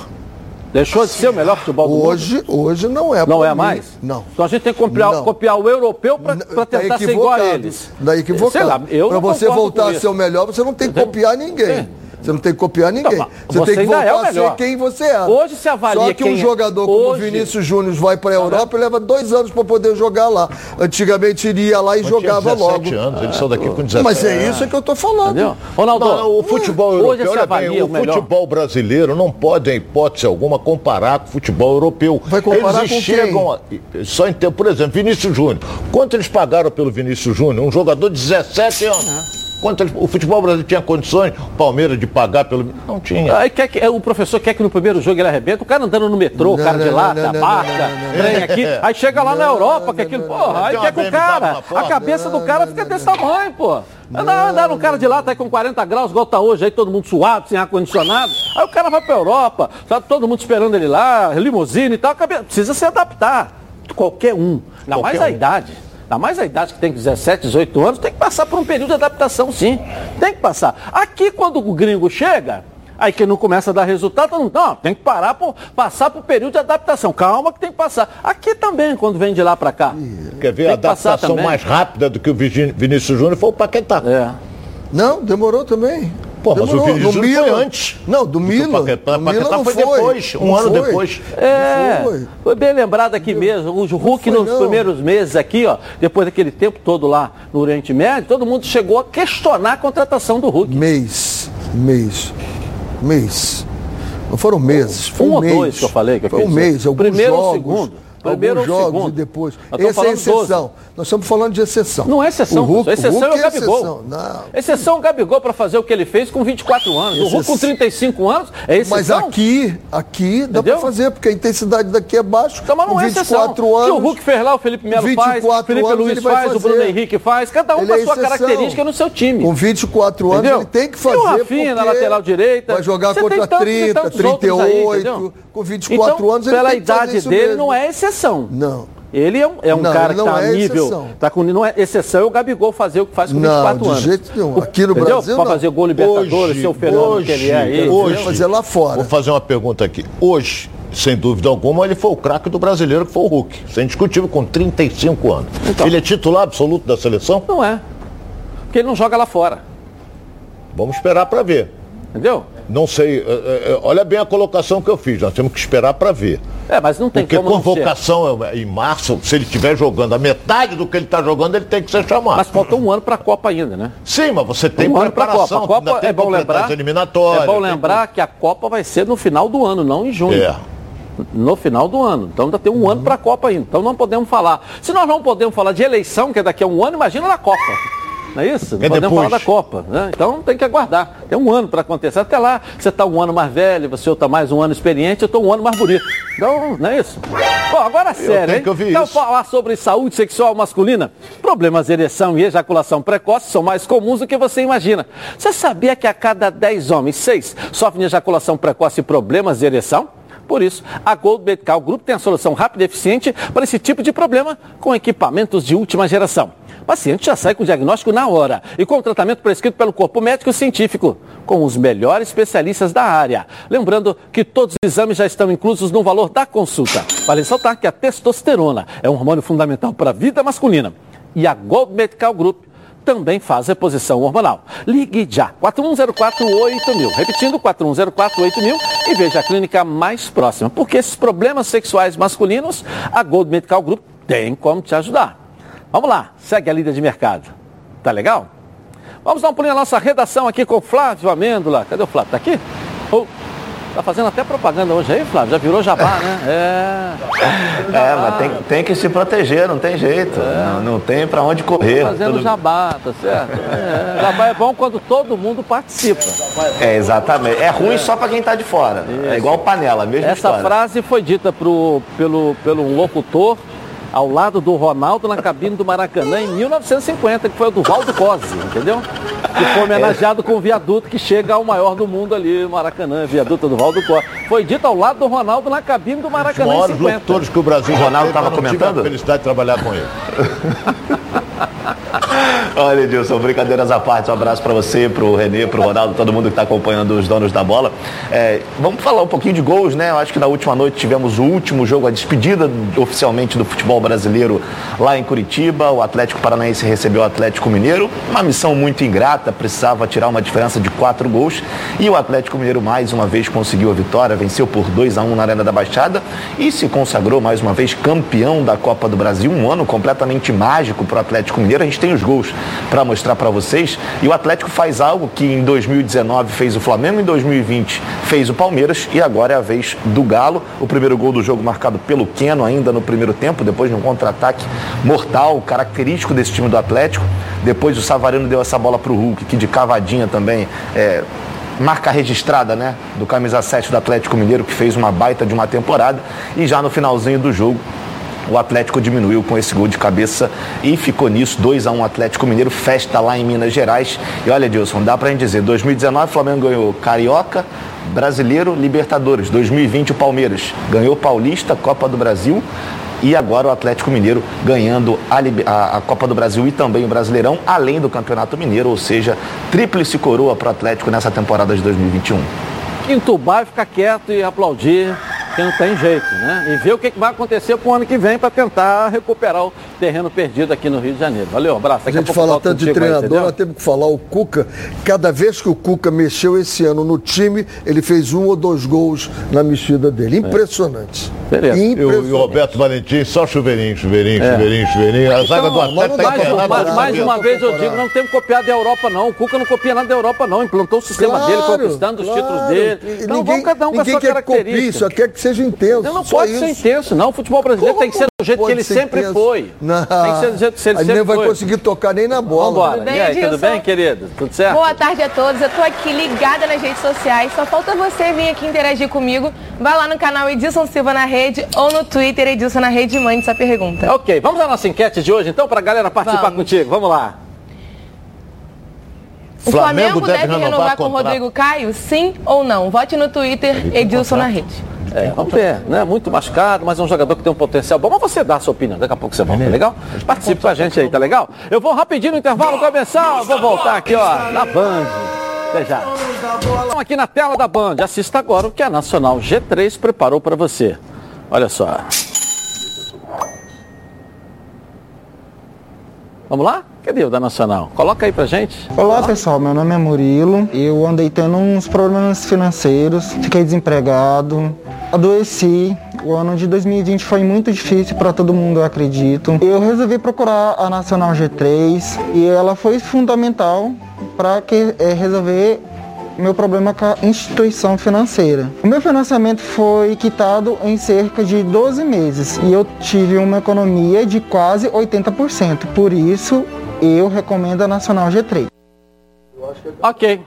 Deixou de ser o melhor futebol do mundo? Hoje, hoje não é. Não é mim. mais? Não. Então a gente tem que copiar, Não. copiar o europeu para Tá tentar ser igual a eles. Daí equivocado. Sei lá, eu não você voltar a ser o melhor, você não tem que copiar ninguém. Você não tem que copiar ninguém. Você, você tem que ainda voltar é a ser quem você é. Hoje se avalia Só que quem um é- jogador como o hoje- Vinícius Júnior vai para a Europa e leva dois anos para poder jogar lá. Antigamente iria lá e Mas jogava tinha 17 logo. anos, eles são daqui com 17 Mas é isso que eu tô falando. Entendeu? Ronaldo, Não, o futebol hoje europeu, se olha avalia bem, o o futebol brasileiro não pode, em hipótese alguma, comparar com o futebol europeu. Vai comparar eles com chegam, a- só em tempo, por exemplo, Vinícius Júnior. Quanto eles pagaram pelo Vinícius Júnior? Um jogador de 17 anos. Quanto eles- o futebol brasileiro tinha condições, o Palmeiras, de pagar pelo... Não tinha. Aí quer que, o professor quer que no primeiro jogo ele arrebenta, o cara andando no metrô, o cara de não, marca, não, não, não, trem aqui, aí chega lá na Europa, que aquilo, porra, aí quer que o cara, a cabeça do cara fica desse tamanho, pô. Andar, andar no cara de lata aí com 40 graus, igual tá hoje, aí todo mundo suado, sem ar-condicionado, aí o cara vai pra Europa, tá todo mundo esperando ele lá, limusine e tal, cabeça- precisa se adaptar, qualquer um, ainda mais Qualquer a um. idade. Ainda mais a idade que tem 17, 18 anos, tem que passar por um período de adaptação, sim. Tem que passar. Aqui, quando o gringo chega, aí que não começa a dar resultado, não, não tem que parar por, passar por período de adaptação. Calma que tem que passar. Aqui também, quando vem de lá para cá. Quer ver Tem a que passar adaptação mais rápida do que o Vinícius Júnior foi o Paquetá. É. Não, demorou também. Pô, mas Demorou. o Júnior foi antes. Não, do Milan. Paquetá, do Paquetá Milan não foi depois, um Não ano foi. depois. É, Foi. foi bem lembrado aqui mesmo. O Hulk foi, nos não. primeiros meses aqui, ó, depois daquele tempo todo lá no Oriente Médio, todo mundo chegou a questionar a contratação do Hulk. Mês. Mês. Mês. Não foram meses. Foi Um um, ou mês. dois que eu falei que eu Foi um dizer. mês. Alguns Primeiro ou jogos, segundo? Primeiro alguns jogos segundo? e depois. Essa é exceção. Nós estamos falando de exceção. Não é exceção. O Hulk, professor. exceção o Hulk é o Gabigol. exceção. Não. Exceção é o Gabigol para fazer o que ele fez com 24 anos. O Hulk com Exceção. 35 anos é exceção. Mas aqui, aqui dá para fazer, porque a intensidade daqui é baixa. Então, mas não com é exceção. 24 Se anos. o Hulk fez lá, o Felipe Melo faz, o 24 Felipe anos Luiz faz, o Bruno. Henrique faz, cada um Ele com a é sua característica no seu time. Com 24 anos Entendeu? ele tem que E fazer. o Rafinha na lateral direita. Vai jogar Você contra tem tantos e 30, tantos outros aí, 38. entendeu? com 24 então, anos ele pela tem que fazer idade dele, não é exceção. Não. Ele é um, é um Não, cara ele que não está a é nível. exceção. Tá com, não é exceção é o Gabigol fazer o que faz com Não, 24 de anos. jeito nenhum. Aqui no Entendeu? Brasil, Pra não. fazer gol Libertadores, Hoje, ser o fenômeno que ele é aí. hoje, fazer lá fora. Vou fazer uma pergunta aqui. Hoje, sem dúvida alguma, ele foi o craque do brasileiro, que foi o Hulk. Sem discutível, com 35 anos. Então. Ele é titular absoluto da seleção? Não é. Porque ele não joga lá fora. Vamos esperar para ver. Entendeu? Não sei, é, é, é, olha bem a colocação que eu fiz, nós temos que esperar para ver. É, mas não tem Porque como convocação é- em março, se ele estiver jogando a metade do que ele está jogando, ele tem que ser chamado. Mas falta um ano para a Copa ainda, né? Sim, mas você tem um ano para a Copa. preparação, A Copa é bom lembrar. eliminatórias. É bom tem lembrar que a Copa vai ser no final do ano, não em junho. É. No final do ano. Então ainda tem um ano para a Copa ainda. Então não podemos falar. Se nós não podemos falar de eleição, que é daqui a um ano, imagina na Copa. Não é isso? Não É podemos depois. falar da Copa. né? Então tem que aguardar. Tem um ano para acontecer. Até lá, você está um ano mais velho, você está mais um ano experiente, eu estou um ano mais bonito. Então, não é isso? Bom, agora é sério, hein? então, isso. falar sobre saúde sexual masculina. Problemas de ereção e ejaculação precoce são mais comuns do que você imagina. Você sabia que a cada 10 homens, 6 sofrem de ejaculação precoce e problemas de ereção? Por isso, a Gold Medical Group tem a solução rápida e eficiente para esse tipo de problema com equipamentos de última geração. Paciente já sai com o diagnóstico na hora e com o tratamento prescrito pelo corpo médico científico, com os melhores especialistas da área. Lembrando que todos os exames já estão inclusos no valor da consulta. Vale ressaltar que a testosterona é um hormônio fundamental para a vida masculina. E a Gold Medical Group também faz reposição hormonal. Ligue já, 41048000. Repetindo, 41048000 e veja a clínica mais próxima. Porque esses problemas sexuais masculinos, a Gold Medical Group tem como te ajudar. Vamos lá, segue a líder de mercado. Tá legal? Vamos dar um pulinho na nossa redação aqui com o Flávio Amêndola. Cadê o Flávio? Tá aqui? Oh, tá fazendo até propaganda hoje aí, Flávio? Já virou jabá, né? É. É, mas tem, tem que se proteger, não tem jeito. Não, não tem pra onde correr. Fazendo Tudo- jabá, tá certo? É, jabá é bom quando todo mundo participa. É, exatamente. É ruim só pra quem tá de fora. É igual panela, mesma Essa história. frase foi dita pro, pelo, pelo um locutor ao lado do Ronaldo na cabine do Maracanã em 1950, que foi o do Valdo Cosi, entendeu? Que foi homenageado com o viaduto que chega ao maior do mundo ali, Maracanã, viaduto do Valdo Cosi. Foi dito ao lado do Ronaldo na cabine do Os Maracanã em maiores 50. locutores que o Brasil O Ronaldo teve, tava mas não tive comentando? a felicidade de trabalhar com ele. Olha, Edilson, brincadeiras à parte, um abraço para você, pro Renê, pro Ronaldo, todo mundo que está acompanhando os donos da bola. É, vamos falar um pouquinho de gols, né? Eu acho que na última noite tivemos o último jogo, a despedida oficialmente do futebol brasileiro lá em Curitiba. O Atlético Paranaense recebeu o Atlético Mineiro. Uma missão muito ingrata, precisava tirar uma diferença de quatro gols. E o Atlético Mineiro mais uma vez conseguiu a vitória, venceu por 2 a 1 na Arena da Baixada e se consagrou mais uma vez campeão da Copa do Brasil. Um ano completamente mágico para o Atlético Mineiro. A gente tem os gols para mostrar para vocês. E o Atlético faz algo que em 2019 fez o Flamengo, em 2020 fez o Palmeiras e agora é a vez do Galo. O primeiro gol do jogo marcado pelo Keno ainda no primeiro tempo, depois de um contra-ataque mortal, característico desse time do Atlético. Depois o Savarino deu essa bola para o Hulk, que de cavadinha também é, marca registrada, né, do camisa 7 do Atlético Mineiro, que fez uma baita de uma temporada. E já no finalzinho do jogo, o Atlético diminuiu com esse gol de cabeça e ficou nisso, 2 a 1 Atlético Mineiro, festa lá em Minas Gerais. E olha, Dilson, dá pra gente dizer, 2019 o Flamengo ganhou Carioca, Brasileiro, Libertadores. 2020 o Palmeiras ganhou Paulista, Copa do Brasil. E agora o Atlético Mineiro ganhando a, a- Copa do Brasil e também o Brasileirão, além do Campeonato Mineiro, ou seja, tríplice coroa para o Atlético nessa temporada de 2021. Entubar e ficar quieto e aplaudir. Que não tem jeito, né? E ver o que vai acontecer pro ano que vem para tentar recuperar o terreno perdido aqui no Rio de Janeiro. Valeu, um abraço. Daqui a gente fala tanto de treinador, aí, nós temos que falar o Cuca. Cada vez que o Cuca mexeu esse ano no time, ele fez um ou dois gols na mexida dele. Impressionante. É. Beleza. Impressionante. E o Roberto Valentim, só chuveirinho, chuveirinho, é. chuveirinho, chuveirinho. A zaga então, do Atlético tá mais, mais, mais uma vez eu digo, não temos copiado da Europa, não. O Cuca não copia nada da Europa, não. Implantou o sistema claro, dele, conquistando claro. os títulos dele. Então ninguém, vamos cada um com a sua quer característica. Copie, só quer que seja intenso. Não, não pode isso. ser intenso, não. O futebol brasileiro Como tem que ser do jeito que ele sempre intenso? foi. Não. Tem que ser do jeito que ele sempre foi. nem vai conseguir tocar nem na bola. Vambora. Tudo bem, e aí, tudo bem, querido? Tudo certo? Boa tarde a todos. Eu tô aqui ligada nas redes sociais. Só falta você vir aqui interagir comigo. Vai lá no canal Edilson Silva na rede ou no Twitter Edilson na rede e mande sua pergunta. Ok, vamos à nossa enquete de hoje então, para a galera participar vamos. contigo. Vamos lá. O Flamengo, Flamengo deve, deve renovar, renovar com o Rodrigo Caio? Sim ou não? Vote no Twitter, Edilson na rede. É, vamos ver, né? Muito machucado, mas é um jogador que tem um potencial bom. Mas você dá a sua opinião, daqui a pouco você volta, tá legal? Participe com a gente aí, tá legal? Eu vou rapidinho no intervalo começar, vou voltar aqui, ó, na Band. Até já. Estamos aqui na tela da Band. Assista agora o que a Nacional G3 preparou para você. Olha só. Vamos lá? Cadê o da Nacional? Coloca aí pra gente. Olá pessoal, meu nome é Murilo. Eu andei tendo uns problemas financeiros, fiquei desempregado, adoeci. O ano de 2020 foi muito difícil para todo mundo, eu acredito. Eu resolvi procurar a Nacional G3 e ela foi fundamental para que é, resolver meu problema com a instituição financeira. O meu financiamento foi quitado em cerca de 12 meses e eu tive uma economia de quase 80%. Por isso, eu recomendo a Nacional G3. Ok.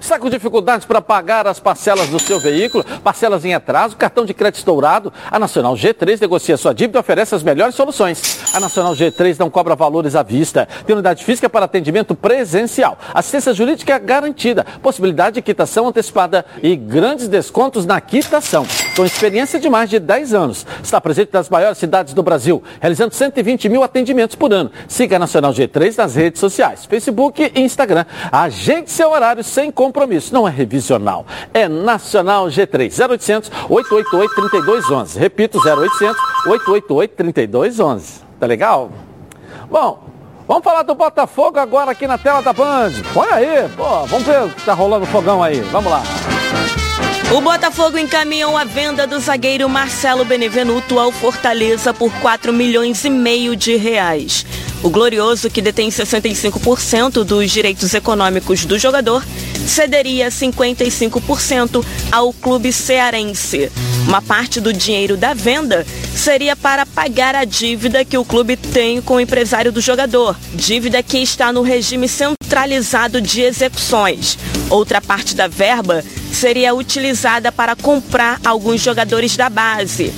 Está com dificuldades para pagar as parcelas do seu veículo? Parcelas em atraso, cartão de crédito estourado? A Nacional G3 negocia sua dívida e oferece as melhores soluções. A Nacional G3 não cobra valores à vista. Tem unidade física para atendimento presencial. Assistência jurídica garantida. Possibilidade de quitação antecipada e grandes descontos na quitação. Com experiência de mais de 10 anos. Está presente nas maiores cidades do Brasil, realizando 120 mil atendimentos por ano. Siga a Nacional G3 nas redes sociais, Facebook e Instagram. Agende seu horário sem compromisso não é revisional. É Nacional G3, 0800 888 3211. Repito, 0800 888 3211. Tá legal? Bom, vamos falar do Botafogo agora aqui na tela da Band. Põe aí, pô, vamos ver o que tá rolando o fogão aí. Vamos lá. O Botafogo encaminhou a venda do zagueiro Marcelo Benevenuto ao Fortaleza por 4 milhões e meio de reais. O Glorioso, que detém 65% dos direitos econômicos do jogador, cederia 55% ao clube cearense. Uma parte do dinheiro da venda seria para pagar a dívida que o clube tem com o empresário do jogador, dívida que está no regime centralizado de execuções. Outra parte da verba seria utilizada para comprar alguns jogadores da base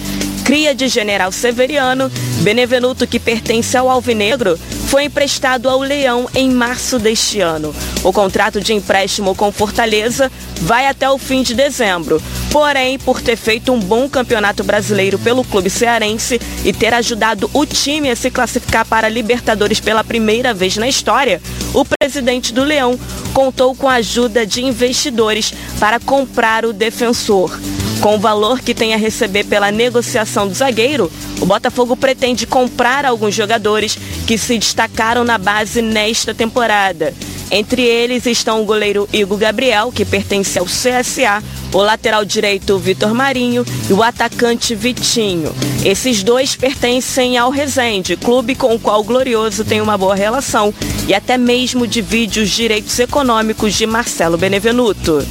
cria de General Severiano, Benevenuto, que pertence ao Alvinegro, foi emprestado ao Leão em março deste ano. O contrato de empréstimo com Fortaleza vai até o fim de dezembro. Porém, por ter feito um bom campeonato brasileiro pelo clube cearense e ter ajudado o time a se classificar para a Libertadores pela primeira vez na história, o presidente do Leão contou com a ajuda de investidores para comprar o defensor. Com o valor que tem a receber pela negociação do zagueiro, o Botafogo pretende comprar alguns jogadores que se destacaram na base nesta temporada. Entre eles estão o goleiro Igor Gabriel, que pertence ao CSA, o lateral direito Vitor Marinho e o atacante Vitinho. Esses dois pertencem ao Resende, clube com o qual o Glorioso tem uma boa relação e até mesmo divide os direitos econômicos de Marcelo Benevenuto.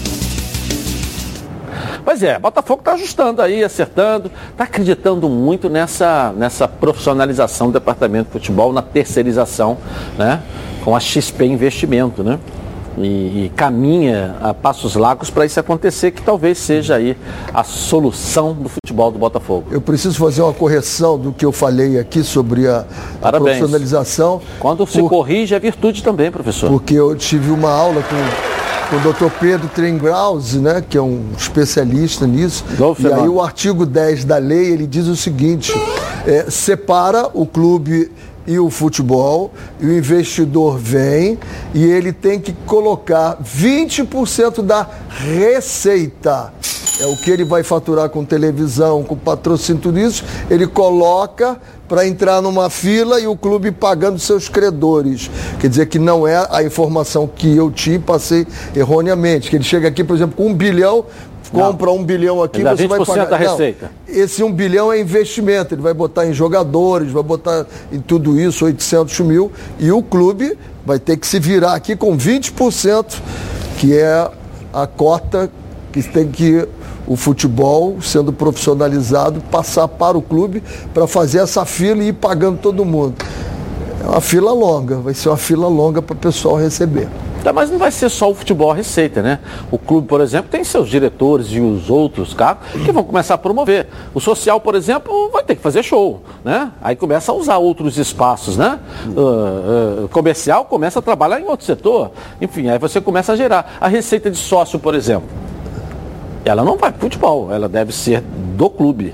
Pois é, Botafogo está ajustando aí, acertando, está acreditando muito nessa, nessa profissionalização do departamento de futebol, na terceirização, né? Com a XP Investimento, né? E, e, caminha a passos largos para isso acontecer, que talvez seja aí a solução do futebol do Botafogo. Eu preciso fazer uma correção do que eu falei aqui sobre a, a profissionalização. Quando se por... corrige é virtude também, professor. Porque eu tive uma aula com o doutor Pedro Trengrause, né, que é um especialista nisso. e aí o artigo 10 da lei, ele diz o seguinte, é, separa o clube e o futebol, e o investidor vem e ele tem que colocar 20% da receita É o que ele vai faturar com televisão, com patrocínio, tudo isso, ele coloca para entrar numa fila e o clube pagando seus credores. Quer dizer que não é a informação que eu tinha e passei erroneamente. Que ele chega aqui, por exemplo, com um bilhão, compra um bilhão aqui, Ele você vai 20% pagar. da Não, receita. esse um bilhão é investimento, ele vai botar em jogadores, vai botar em tudo isso, 800 mil, e o clube vai ter que se virar aqui com 20%, que é a cota que tem que o futebol, sendo profissionalizado, passar para o clube para fazer essa fila e ir pagando todo mundo. É uma fila longa, vai ser uma fila longa para o pessoal receber. Tá, mas não vai ser só o futebol a receita, né? O clube, por exemplo, tem seus diretores e os outros cargos que vão começar a promover. O social, por exemplo, vai ter que fazer show, né? Aí começa a usar outros espaços, né? Uh, uh, comercial começa a trabalhar em outro setor. Enfim, aí você começa a gerar. A receita de sócio, por exemplo, ela não vai para futebol, ela deve ser do clube.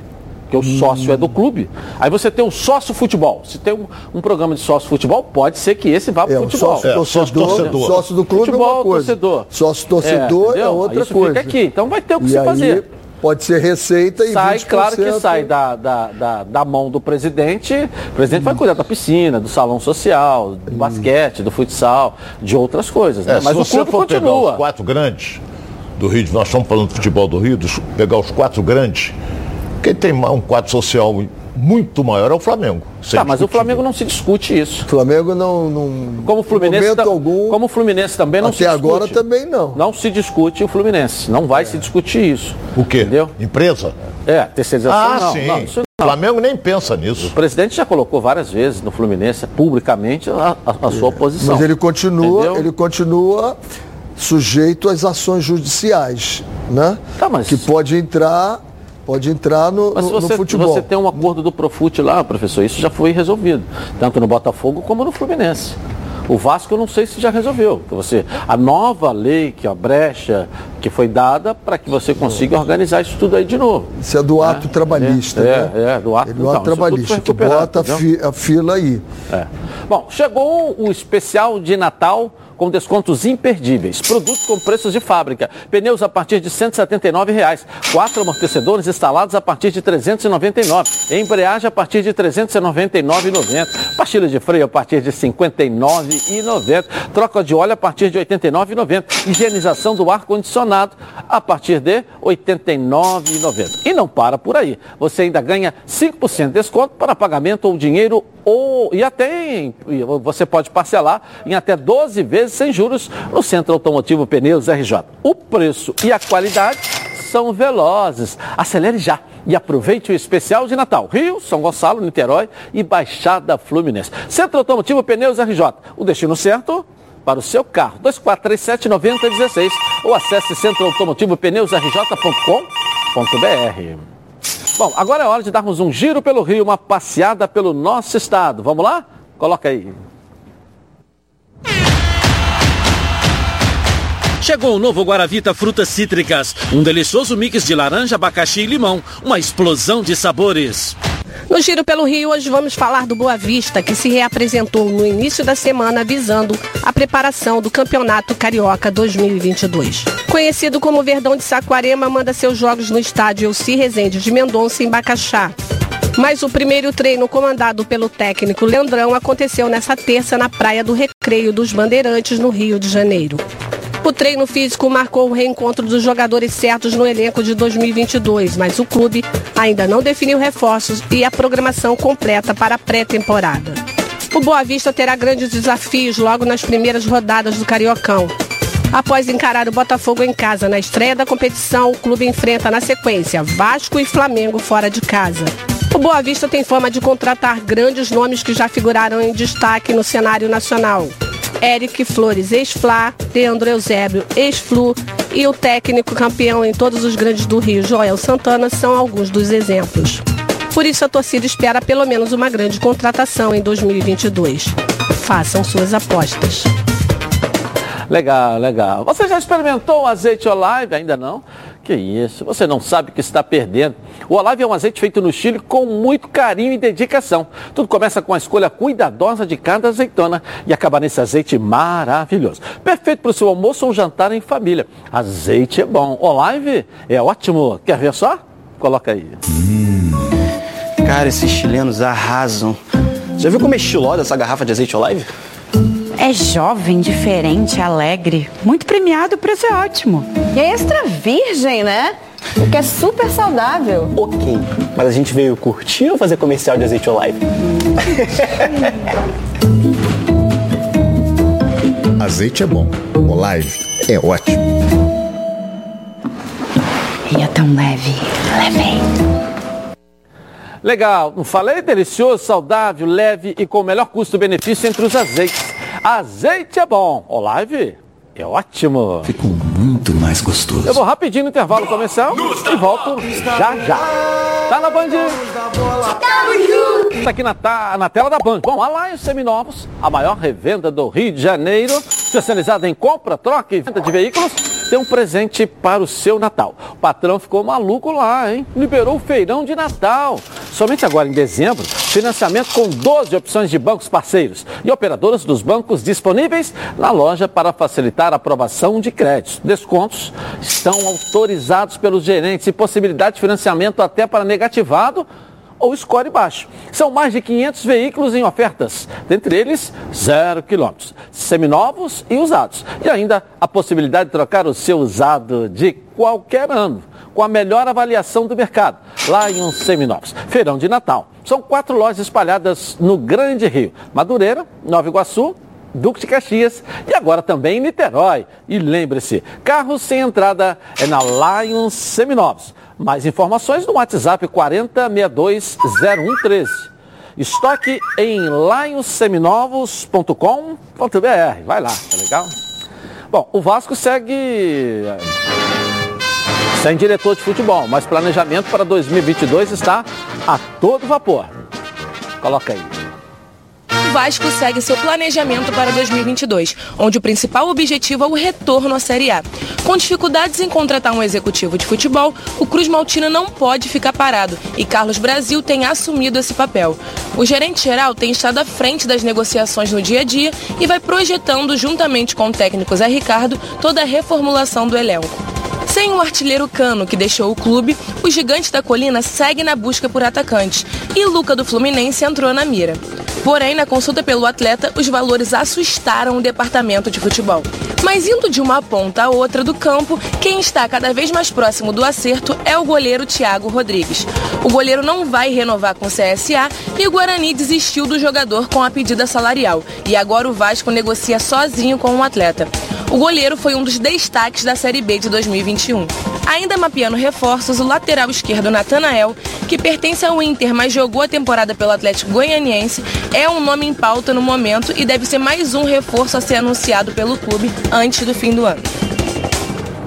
Porque o sócio é do clube. Aí você tem um sócio futebol. Se tem um, um programa de sócio futebol, pode ser que esse vá para É, o o futebol. sócio, torcedor, torcedor. sócio do clube é Futebol, uma coisa. torcedor. Sócio torcedor é, entendeu? outra Isso coisa. Fica aqui. Então vai ter o que E se aí, fazer. Pode ser receita e Sai, 20%. claro que sai da, da, da, da mão do presidente. O presidente vai cuidar da piscina, do salão social, do basquete, do futsal, de outras coisas. Né? É, Mas se o você clube for pegar continua. os quatro grandes do Rio, nós estamos falando de futebol do Rio, dos- pegar os quatro grandes, quem tem um quadro social muito maior é o Flamengo. Tá, mas o. Flamengo não se discute isso. O Flamengo não. não Como o Fluminense, momento algum, como o Fluminense também não se até discute. agora também não. Não se discute o Fluminense. Não vai se discutir isso. O quê? Entendeu? Empresa? É, terceirização Ah, não. sim. não, isso O Flamengo nem pensa nisso. O presidente já colocou várias vezes no Fluminense, publicamente, a, a- a sua posição. Mas ele continua, Entendeu? ele continua sujeito às ações judiciais, né? Tá, mas- Que pode entrar, pode entrar no, Mas se no- você, futebol. você tem um acordo do Profute lá, professor, isso já foi resolvido, tanto no Botafogo como no Fluminense. O Vasco eu não sei se já resolveu. que Você, a nova lei, que é a brecha que foi dada para que você consiga organizar isso tudo aí de novo. Isso é do ato trabalhista, é, né? é, é, do ato- É do então, ato tudo trabalhista. recuperado, bota a, fi- a fila aí. É. Bom, chegou o especial de Natal com descontos imperdíveis. Produtos com preços de fábrica. Pneus a partir de 179 reais. Quatro amortecedores instalados a partir de R$ 399. Embreagem a partir de R$ 399,90. Pastilha de freio a partir de R$ 59,90. Troca de óleo a partir de R$ 89,90. Higienização do ar-condicionado a partir de R$ 89,90. E não para por aí. Você ainda ganha 5% de desconto para pagamento ou dinheiro ou e até você pode parcelar em até 12 vezes sem juros no Centro Automotivo Pneus RJ. O preço e a qualidade são velozes. Acelere já e aproveite o especial de Natal. Rio, São Gonçalo, Niterói e Baixada Fluminense. Centro Automotivo Pneus RJ. O destino certo para o seu carro. 2437-9016 ou acesse centroautomotivopneusrj.com.br. Bom, agora é hora de darmos um giro pelo Rio, uma passeada pelo nosso estado. Vamos lá? Coloca aí. Chegou o novo Guaravita Frutas Cítricas, um delicioso mix de laranja, abacaxi e limão, uma explosão de sabores. No Giro pelo Rio, hoje vamos falar do Boa Vista, que se reapresentou no início da semana visando a preparação do Campeonato Carioca 2022. Conhecido como Verdão de Saquarema, manda seus jogos no estádio Elci Rezende de Mendonça, em Bacaxá. Mas o primeiro treino comandado pelo técnico Leandrão aconteceu nessa terça na Praia do Recreio dos Bandeirantes, no Rio de Janeiro. O treino físico marcou o reencontro dos jogadores certos no elenco de 2022, mas o clube ainda não definiu reforços e a programação completa para a pré-temporada. O Boa Vista terá grandes desafios logo nas primeiras rodadas do Cariocão. Após encarar o Botafogo em casa na estreia da competição, o clube enfrenta na sequência Vasco e Flamengo fora de casa. O Boa Vista tem fama de contratar grandes nomes que já figuraram em destaque no cenário nacional. Eric Flores, ex-Fla, Leandro Eusébio, ex-Flu e o técnico campeão em todos os grandes do Rio, Joel Santana, são alguns dos exemplos. Por isso, a torcida espera pelo menos uma grande contratação em 2022. Façam suas apostas. Legal, legal. Você já experimentou o azeite Olive? Ainda não? Que isso, você não sabe o que está perdendo. O Olive é um azeite feito no Chile com muito carinho e dedicação. Tudo começa com a escolha cuidadosa de cada azeitona e acaba nesse azeite maravilhoso. Perfeito para o seu almoço ou jantar em família. Azeite é bom. Olive é ótimo. Quer ver só? Coloca aí. Hum. Cara, esses chilenos arrasam. Já viu como é estilosa essa garrafa de azeite Olive? É jovem, diferente, alegre. Muito premiado, o preço é ótimo. E é extra virgem, né? O que é super saudável. Ok, mas a gente veio curtir ou fazer comercial de azeite Olive? azeite é bom, Olive é ótimo. E é tão leve, leve. Legal, não falei? Delicioso, saudável, leve e com o melhor custo-benefício entre os azeites. Azeite é bom. Olive é ótimo. Ficou muito mais gostoso. Eu vou rapidinho no intervalo comercial e volto já já. Tá na Band? Tá aqui na, na tela da Band. Bom, Alliance Seminovos, a maior revenda do Rio de Janeiro, especializada em compra, troca e venda de veículos, tem um presente para o seu Natal. O patrão ficou maluco lá, hein? Liberou o feirão de Natal. Somente agora em dezembro, financiamento com 12 opções de bancos parceiros e operadoras dos bancos disponíveis na loja para facilitar a aprovação de créditos. Descontos estão autorizados pelos gerentes e possibilidade de financiamento até para negativado ou score baixo. São mais de 500 veículos em ofertas, dentre eles zero quilômetros, seminovos e usados. E ainda a possibilidade de trocar o seu usado de qualquer ano, com a melhor avaliação do mercado, lá em um seminovos. Feirão de Natal. São quatro lojas espalhadas no Grande Rio. Madureira, Nova Iguaçu, Duque de Caxias e agora também em Niterói. E lembre-se, carros sem entrada é na Lions Seminovos. Mais informações no WhatsApp 40620113. Estoque em lionseminovos.com.br. Vai lá, tá legal? Bom, o Vasco segue eh, sem diretor de futebol, mas planejamento para 2022 está a todo vapor. Coloca aí o Vasco segue seu planejamento para 2022, onde o principal objetivo é o retorno à Série A. Com dificuldades em contratar um executivo de futebol, o Cruz Maltina não pode ficar parado e Carlos Brasil tem assumido esse papel. O gerente geral tem estado à frente das negociações no dia a dia e vai projetando, juntamente com o técnico Zé Ricardo, toda a reformulação do elenco. Sem o artilheiro Cano, que deixou o clube, o gigante da colina segue na busca por atacantes e Luca do Fluminense entrou na mira. Porém, na consulta pelo atleta, os valores assustaram o departamento de futebol. Mas indo de uma ponta a outra do campo, quem está cada vez mais próximo do acerto é o goleiro Thiago Rodrigues. O goleiro não vai renovar com o CSA e o Guarani desistiu do jogador com a pedida salarial. E agora o Vasco negocia sozinho com o um atleta. O goleiro foi um dos destaques da Série B de 2021. Ainda mapeando reforços, o lateral esquerdo Natanael, que pertence ao Inter, mas jogou a temporada pelo Atlético Goianiense, é um nome em pauta no momento e deve ser mais um reforço a ser anunciado pelo clube antes do fim do ano.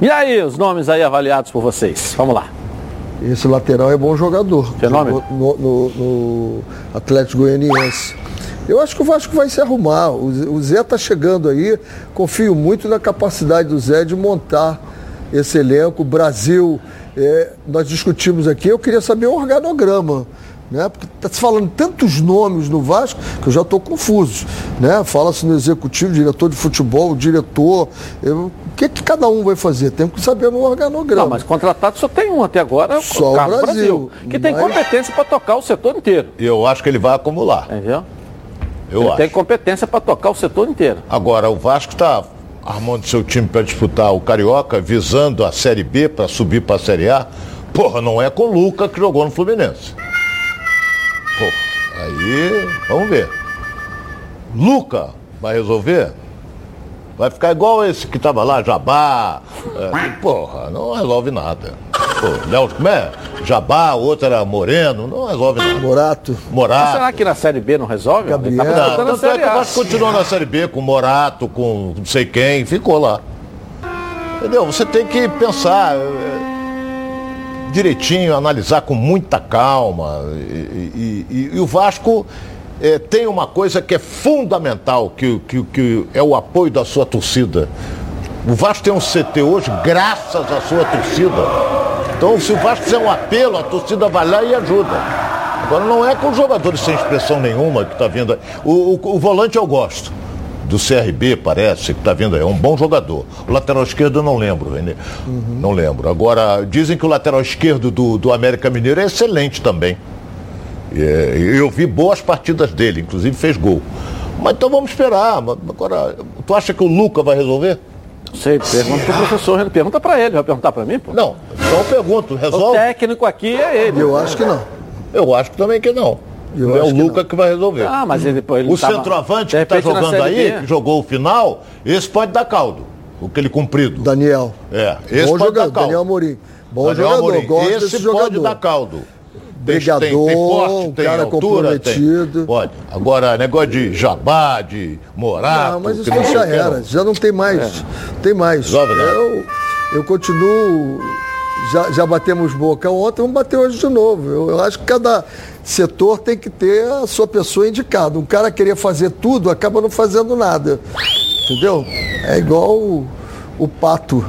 E aí, os nomes aí avaliados por vocês? Vamos lá. Esse lateral é bom jogador. Fenômeno. No, no, no Atlético Goianiense. Eu acho que o Vasco vai se arrumar. O Zé está chegando aí. Confio muito na capacidade do Zé de montar esse elenco. O Brasil, é, nós discutimos aqui, eu queria saber o organograma. Né? Porque está se falando tantos nomes no Vasco que eu já estou confuso. Né? Fala-se no executivo, diretor de futebol, diretor. Eu, o que, que cada um vai fazer? Tem que saber no organograma. Não, mas contratado só tem um até agora, só o Brasil, Brasil, que tem mas... competência para tocar o setor inteiro. Eu acho que ele vai acumular. Entendeu? Eu Ele acho. tem competência para tocar o setor inteiro. Agora, o Vasco está armando seu time para disputar o Carioca, visando a Série B para subir para a Série A. Porra, não é com o Luca que jogou no Fluminense. Porra, aí, vamos ver. Luca vai resolver? Vai ficar igual esse que estava lá, Jabá. É, porra, não resolve nada. Pô, Léo, como é? Jabá, outro era Moreno, não resolve nada. Morato. Morato. Mas será que na Série B não resolve? Gabriel. Tá não, tanto é que o Vasco continuou na Série B com Morato, com não sei quem, ficou lá. Entendeu? Você tem que pensar é, direitinho, analisar com muita calma. E, e, e o Vasco é, tem uma coisa que é fundamental, que, que, que é o apoio da sua torcida. O Vasco tem um CT hoje graças à sua torcida. Então, se o Vasco fizer um apelo, a torcida vai lá e ajuda. Agora, não é com jogadores sem expressão nenhuma que está vindo. O, o, o volante eu gosto do CRB, parece, que está vindo aí. É um bom jogador. O lateral esquerdo eu não lembro, Renê. Uhum. Não lembro. Agora, dizem que o lateral esquerdo do, do América Mineiro é excelente também. É, eu vi boas partidas dele, inclusive fez gol. Mas então vamos esperar. Agora, tu acha que o Luca vai resolver? Sei, pergunta pro professor, pergunta para ele, vai perguntar para mim, pô? Não, eu pergunto, resolve? O técnico aqui é ele. Eu acho que não. Eu acho também que não. Eu é o Luca que, que, vai resolver. Ah, mas ele, pô, ele O tava... centroavante que está jogando aí, que jogou o final, esse pode dar caldo. Aquele comprido. Daniel. É, esse Bom pode jogador, dar caldo. Daniel Amorim. Bom Daniel jogador, Amorim. gosto esse pode jogador. dar caldo. Brigador, tem, tem porte, tem cara altura, comprometido. Tem, pode. Agora, negócio de jabá, de morato... Não, mas isso já era, já não tem mais. É. Tem mais. Jovem, né? eu, eu continuo já, já batemos boca ontem, vamos bater hoje de novo. Eu, eu, acho que cada setor tem que ter a sua pessoa indicada. Um cara querer fazer tudo acaba não fazendo nada. Entendeu? É igual o, o pato.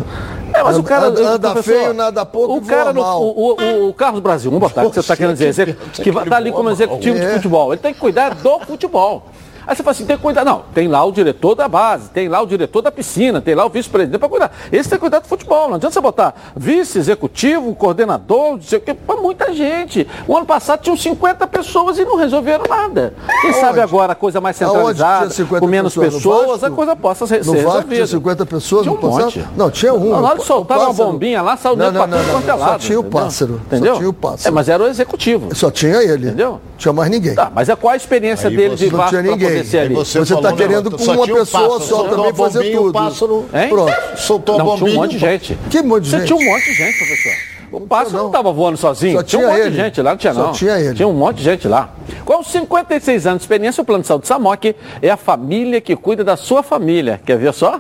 É, mas o cara anda, anda feio, nada pouco, o cara no, o, o, o, Carlos Brasil, vamos botar, que você está querendo dizer, que está ali como executivo é. de futebol. Ele tem que cuidar do futebol. Aí você fala assim, tem que cuidar. Não, tem lá o diretor da base, tem lá o diretor da piscina, tem lá o vice-presidente para cuidar. Esse tem que cuidar do futebol. Não adianta você botar vice, executivo, coordenador, não sei o quê, para muita gente. O ano passado tinham 50 pessoas e não resolveram nada. Quem sabe agora a coisa mais centralizada, com menos pessoas, pessoas a coisa possa ser, no ser Vasco tinha 50 pessoas tinha um monte. Não, tinha um. Na hora de soltar uma bombinha lá, saiu dentro para tudo quanto é lado. Só tinha o pássaro. Entendeu? Só tinha o pássaro. É, mas era o executivo. Só tinha ele. Entendeu? Tinha mais ninguém. Tá, mas é qual a experiência Aí dele você de não Vasco para ser ali? Aí você Você está querendo não, com uma um pessoa pássaro, só também fazer bombinha, tudo. O pássaro, Hein? Pronto. soltou a Não, tinha um bombinha. monte de gente. Que monte de Você gente? tinha um monte de gente, professor. O pássaro não estava voando sozinho. Só tinha um tinha monte ele. de gente lá, não tinha Só não. tinha ele. Tinha um monte de gente lá. Com 56 anos de experiência, o Plano de Saúde Samok é a família que cuida da sua família. Quer ver só?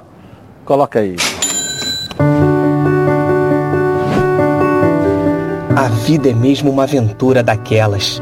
Coloca aí. A vida é mesmo uma aventura daquelas.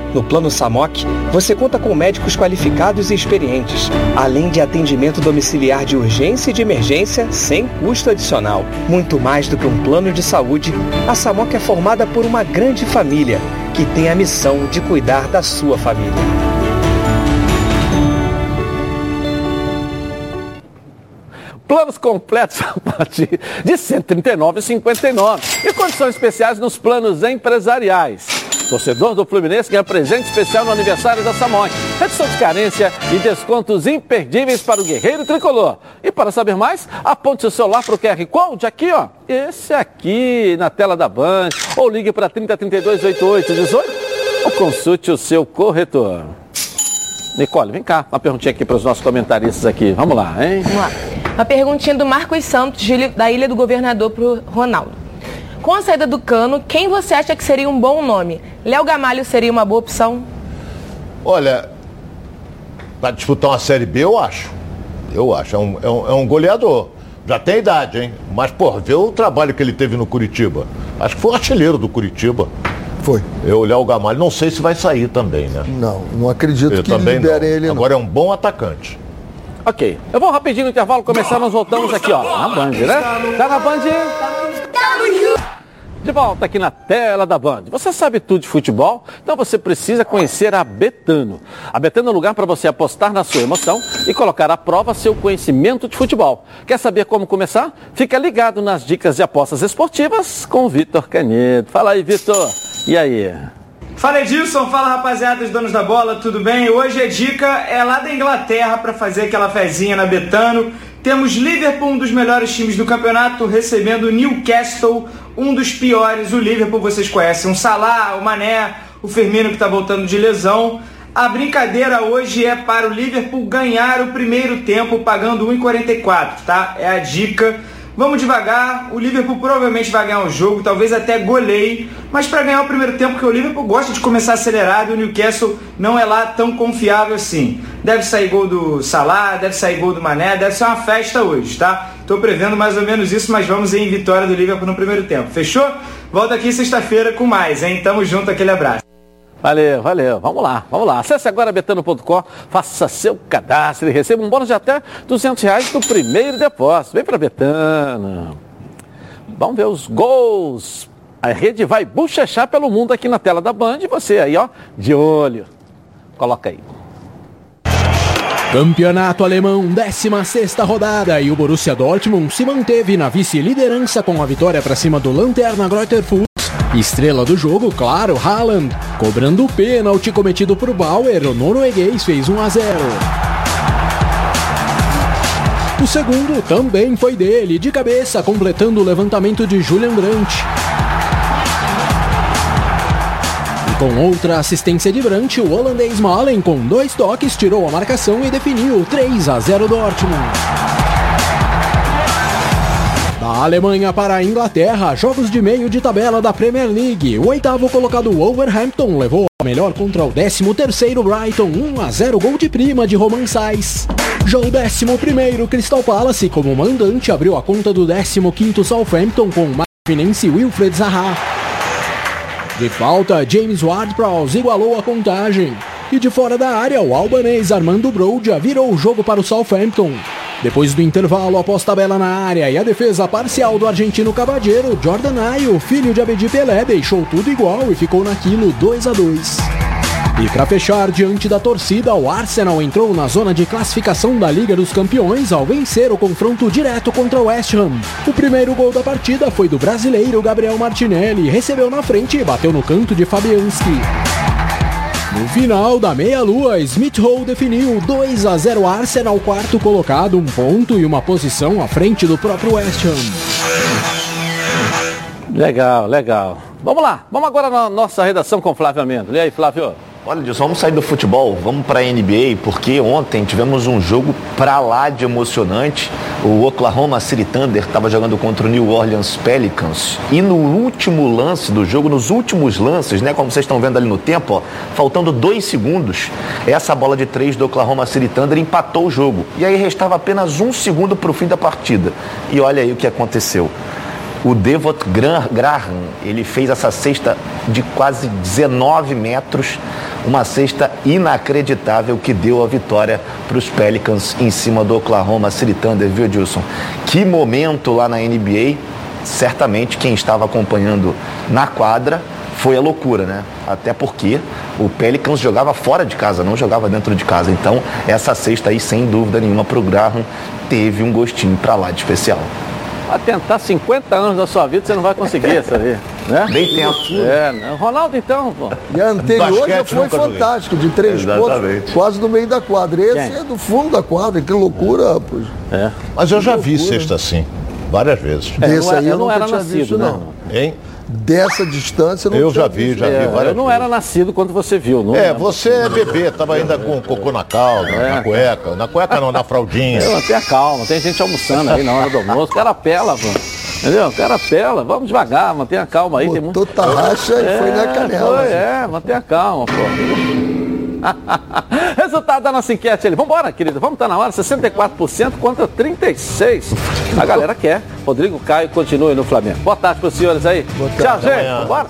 No Plano Samok, você conta com médicos qualificados e experientes, além de atendimento domiciliar de urgência e de emergência sem custo adicional. Muito mais do que um plano de saúde, a Samok é formada por uma grande família que tem a missão de cuidar da sua família. Planos completos a partir de R$ 139,59 e condições especiais nos planos empresariais. Torcedor do Fluminense ganha presente especial no aniversário da Samok. Redução de carência e descontos imperdíveis para o guerreiro tricolor. E para saber mais, aponte seu celular para o QR Code aqui, ó. Esse aqui na tela da Band. Ou ligue para 3032 8818 ou consulte o seu corretor. Nicole, vem cá, uma perguntinha aqui para os nossos comentaristas aqui. Vamos lá, hein? Vamos lá. Uma perguntinha do Marcos Santos, da Ilha do Governador para o Ronaldo. Com a saída do Cano, quem você acha que seria um bom nome? Léo Gamalho seria uma boa opção? Olha, para disputar uma Série B, eu acho. Eu acho. É um, é um, é um goleador. Já tem idade, hein? Mas, pô, vê o trabalho que ele teve no Curitiba. Acho que foi o artilheiro do Curitiba. Foi. Eu olhar o Gamalho, não sei se vai sair também, né? Não, não acredito Eu que também liberem não. ele não. Agora é um bom atacante. Ok, eu vou rapidinho no intervalo começar, nós voltamos aqui, ó, na Band, né? Tá na Band? De volta aqui na tela da Band. Você sabe tudo de futebol? Então você precisa conhecer a Betano. A Betano é um lugar para você apostar na sua emoção e colocar à prova seu conhecimento de futebol. Quer saber como começar? Fica ligado nas dicas de apostas esportivas com o Vitor Canedo. Fala aí, Vitor. E aí? Fala Edilson, fala rapaziada dos donos da bola, tudo bem? Hoje a dica é lá da Inglaterra para fazer aquela fezinha na Betano. Temos Liverpool, um dos melhores times do campeonato, recebendo Newcastle, um dos piores. O Liverpool vocês conhecem, o Salah, o Mané, o Firmino que está voltando de lesão. A brincadeira hoje é para o Liverpool ganhar o primeiro tempo pagando 1,44, tá? É a dica. Vamos devagar, o Liverpool provavelmente vai ganhar o jogo, talvez até goleie, mas para ganhar o primeiro tempo, que o Liverpool gosta de começar acelerado e o Newcastle não é lá tão confiável assim. Deve sair gol do Salah, deve sair gol do Mané, deve ser uma festa hoje, tá? Tô prevendo mais ou menos isso, mas vamos em vitória do Liverpool no primeiro tempo. Fechou? Volto aqui sexta-feira com mais, hein? Tamo junto, aquele abraço. Valeu, valeu. Vamos lá, vamos lá. Acesse agora betano.com, faça seu cadastro e receba um bônus de até 200 reais no primeiro depósito. Vem para Betano. Vamos ver os gols. A rede vai bochechar pelo mundo aqui na tela da Band e você aí, ó, de olho. Coloca aí. Campeonato Alemão, 16 rodada e o Borussia Dortmund se manteve na vice-liderança com a vitória para cima do Lanterna Greuther Fürth Estrela do jogo, claro, Haaland. Cobrando o pênalti cometido por Bauer, o norueguês fez 1 a 0. O segundo também foi dele, de cabeça, completando o levantamento de Julian Brandt. E com outra assistência de Brandt, o holandês Malen, com dois toques, tirou a marcação e definiu 3 a 0 Dortmund. Alemanha para a Inglaterra, jogos de meio de tabela da Premier League. O oitavo colocado Wolverhampton levou a melhor contra o 13 terceiro Brighton, 1 a 0 gol de prima de Roman Sais. Já o 11 primeiro Crystal Palace, como mandante, abriu a conta do 15 quinto Southampton com o Marfinense Wilfred Zaha. De falta, James Ward-Prowse igualou a contagem. E de fora da área, o albanês Armando Broja virou o jogo para o Southampton. Depois do intervalo, após tabela na área e a defesa parcial do argentino Cavadeiro, Jordan Ayew, filho de Abedi Pelé, deixou tudo igual e ficou naquilo 2 a 2. E para fechar, diante da torcida, o Arsenal entrou na zona de classificação da Liga dos Campeões ao vencer o confronto direto contra o West Ham. O primeiro gol da partida foi do brasileiro Gabriel Martinelli, recebeu na frente e bateu no canto de Fabianski. No final da meia-lua, Smith Rowe definiu 2 a 0 Arsenal, quarto colocado, um ponto e uma posição à frente do próprio West Ham. Legal, legal. Vamos lá, vamos agora na nossa redação com Flávio Amendo. E aí, Flávio? Olha, Dilson, vamos sair do futebol, vamos para a NBA, porque ontem tivemos um jogo pra lá de emocionante. O Oklahoma City Thunder estava jogando contra o New Orleans Pelicans e no último lance do jogo, nos últimos lances, né, como vocês estão vendo ali no tempo, ó, faltando dois segundos, essa bola de três do Oklahoma City Thunder empatou o jogo. E aí restava apenas um segundo para o fim da partida. E olha aí o que aconteceu. O Devot Graham, ele fez essa cesta de quase 19 metros, uma cesta inacreditável que deu a vitória para os Pelicans em cima do Oklahoma City Thunder, viu, Dilson? Que momento lá na NBA, certamente quem estava acompanhando na quadra foi a loucura, né? Até porque o Pelicans jogava fora de casa, não jogava dentro de casa. Então, essa cesta aí, sem dúvida nenhuma, para o Graham, teve um gostinho para lá de especial. Vai tentar 50 anos da sua vida, você não vai conseguir isso aí. Né? Bem tempo. É, né? Ronaldo então, pô. E a anterior já foi fantástico, de três pontos, quase no meio da quadra. Esse Quem? é do fundo da quadra, que loucura, pois. É. Mas eu já vi loucura. cesta assim, várias vezes. É, Desse não, aí eu eu não nunca era tinha nascido, visto, né? não. Hein? Dessa distância eu não Eu tinha já vi, visto. já vi É, várias eu não vezes. era nascido quando você viu, não É, lembro. você é bebê, tava ainda com cocô na calda, na cueca. Na cueca não, na fraldinha. Eu, mantenha calma, tem gente almoçando aí na hora do almoço, o cara pela, pô. Entendeu? O cara pela, vamos devagar, mantenha calma aí. tem muito... tarraxa e foi na canela, Foi, é, mantenha calma, pô. Resultado da nossa enquete ali. Vambora, querido. Vamos estar na hora. 64% contra 36%. A galera quer. Rodrigo Caio continue no Flamengo. Boa tarde para os senhores aí. Tchau, tarde. gente. Amanhã. Vambora.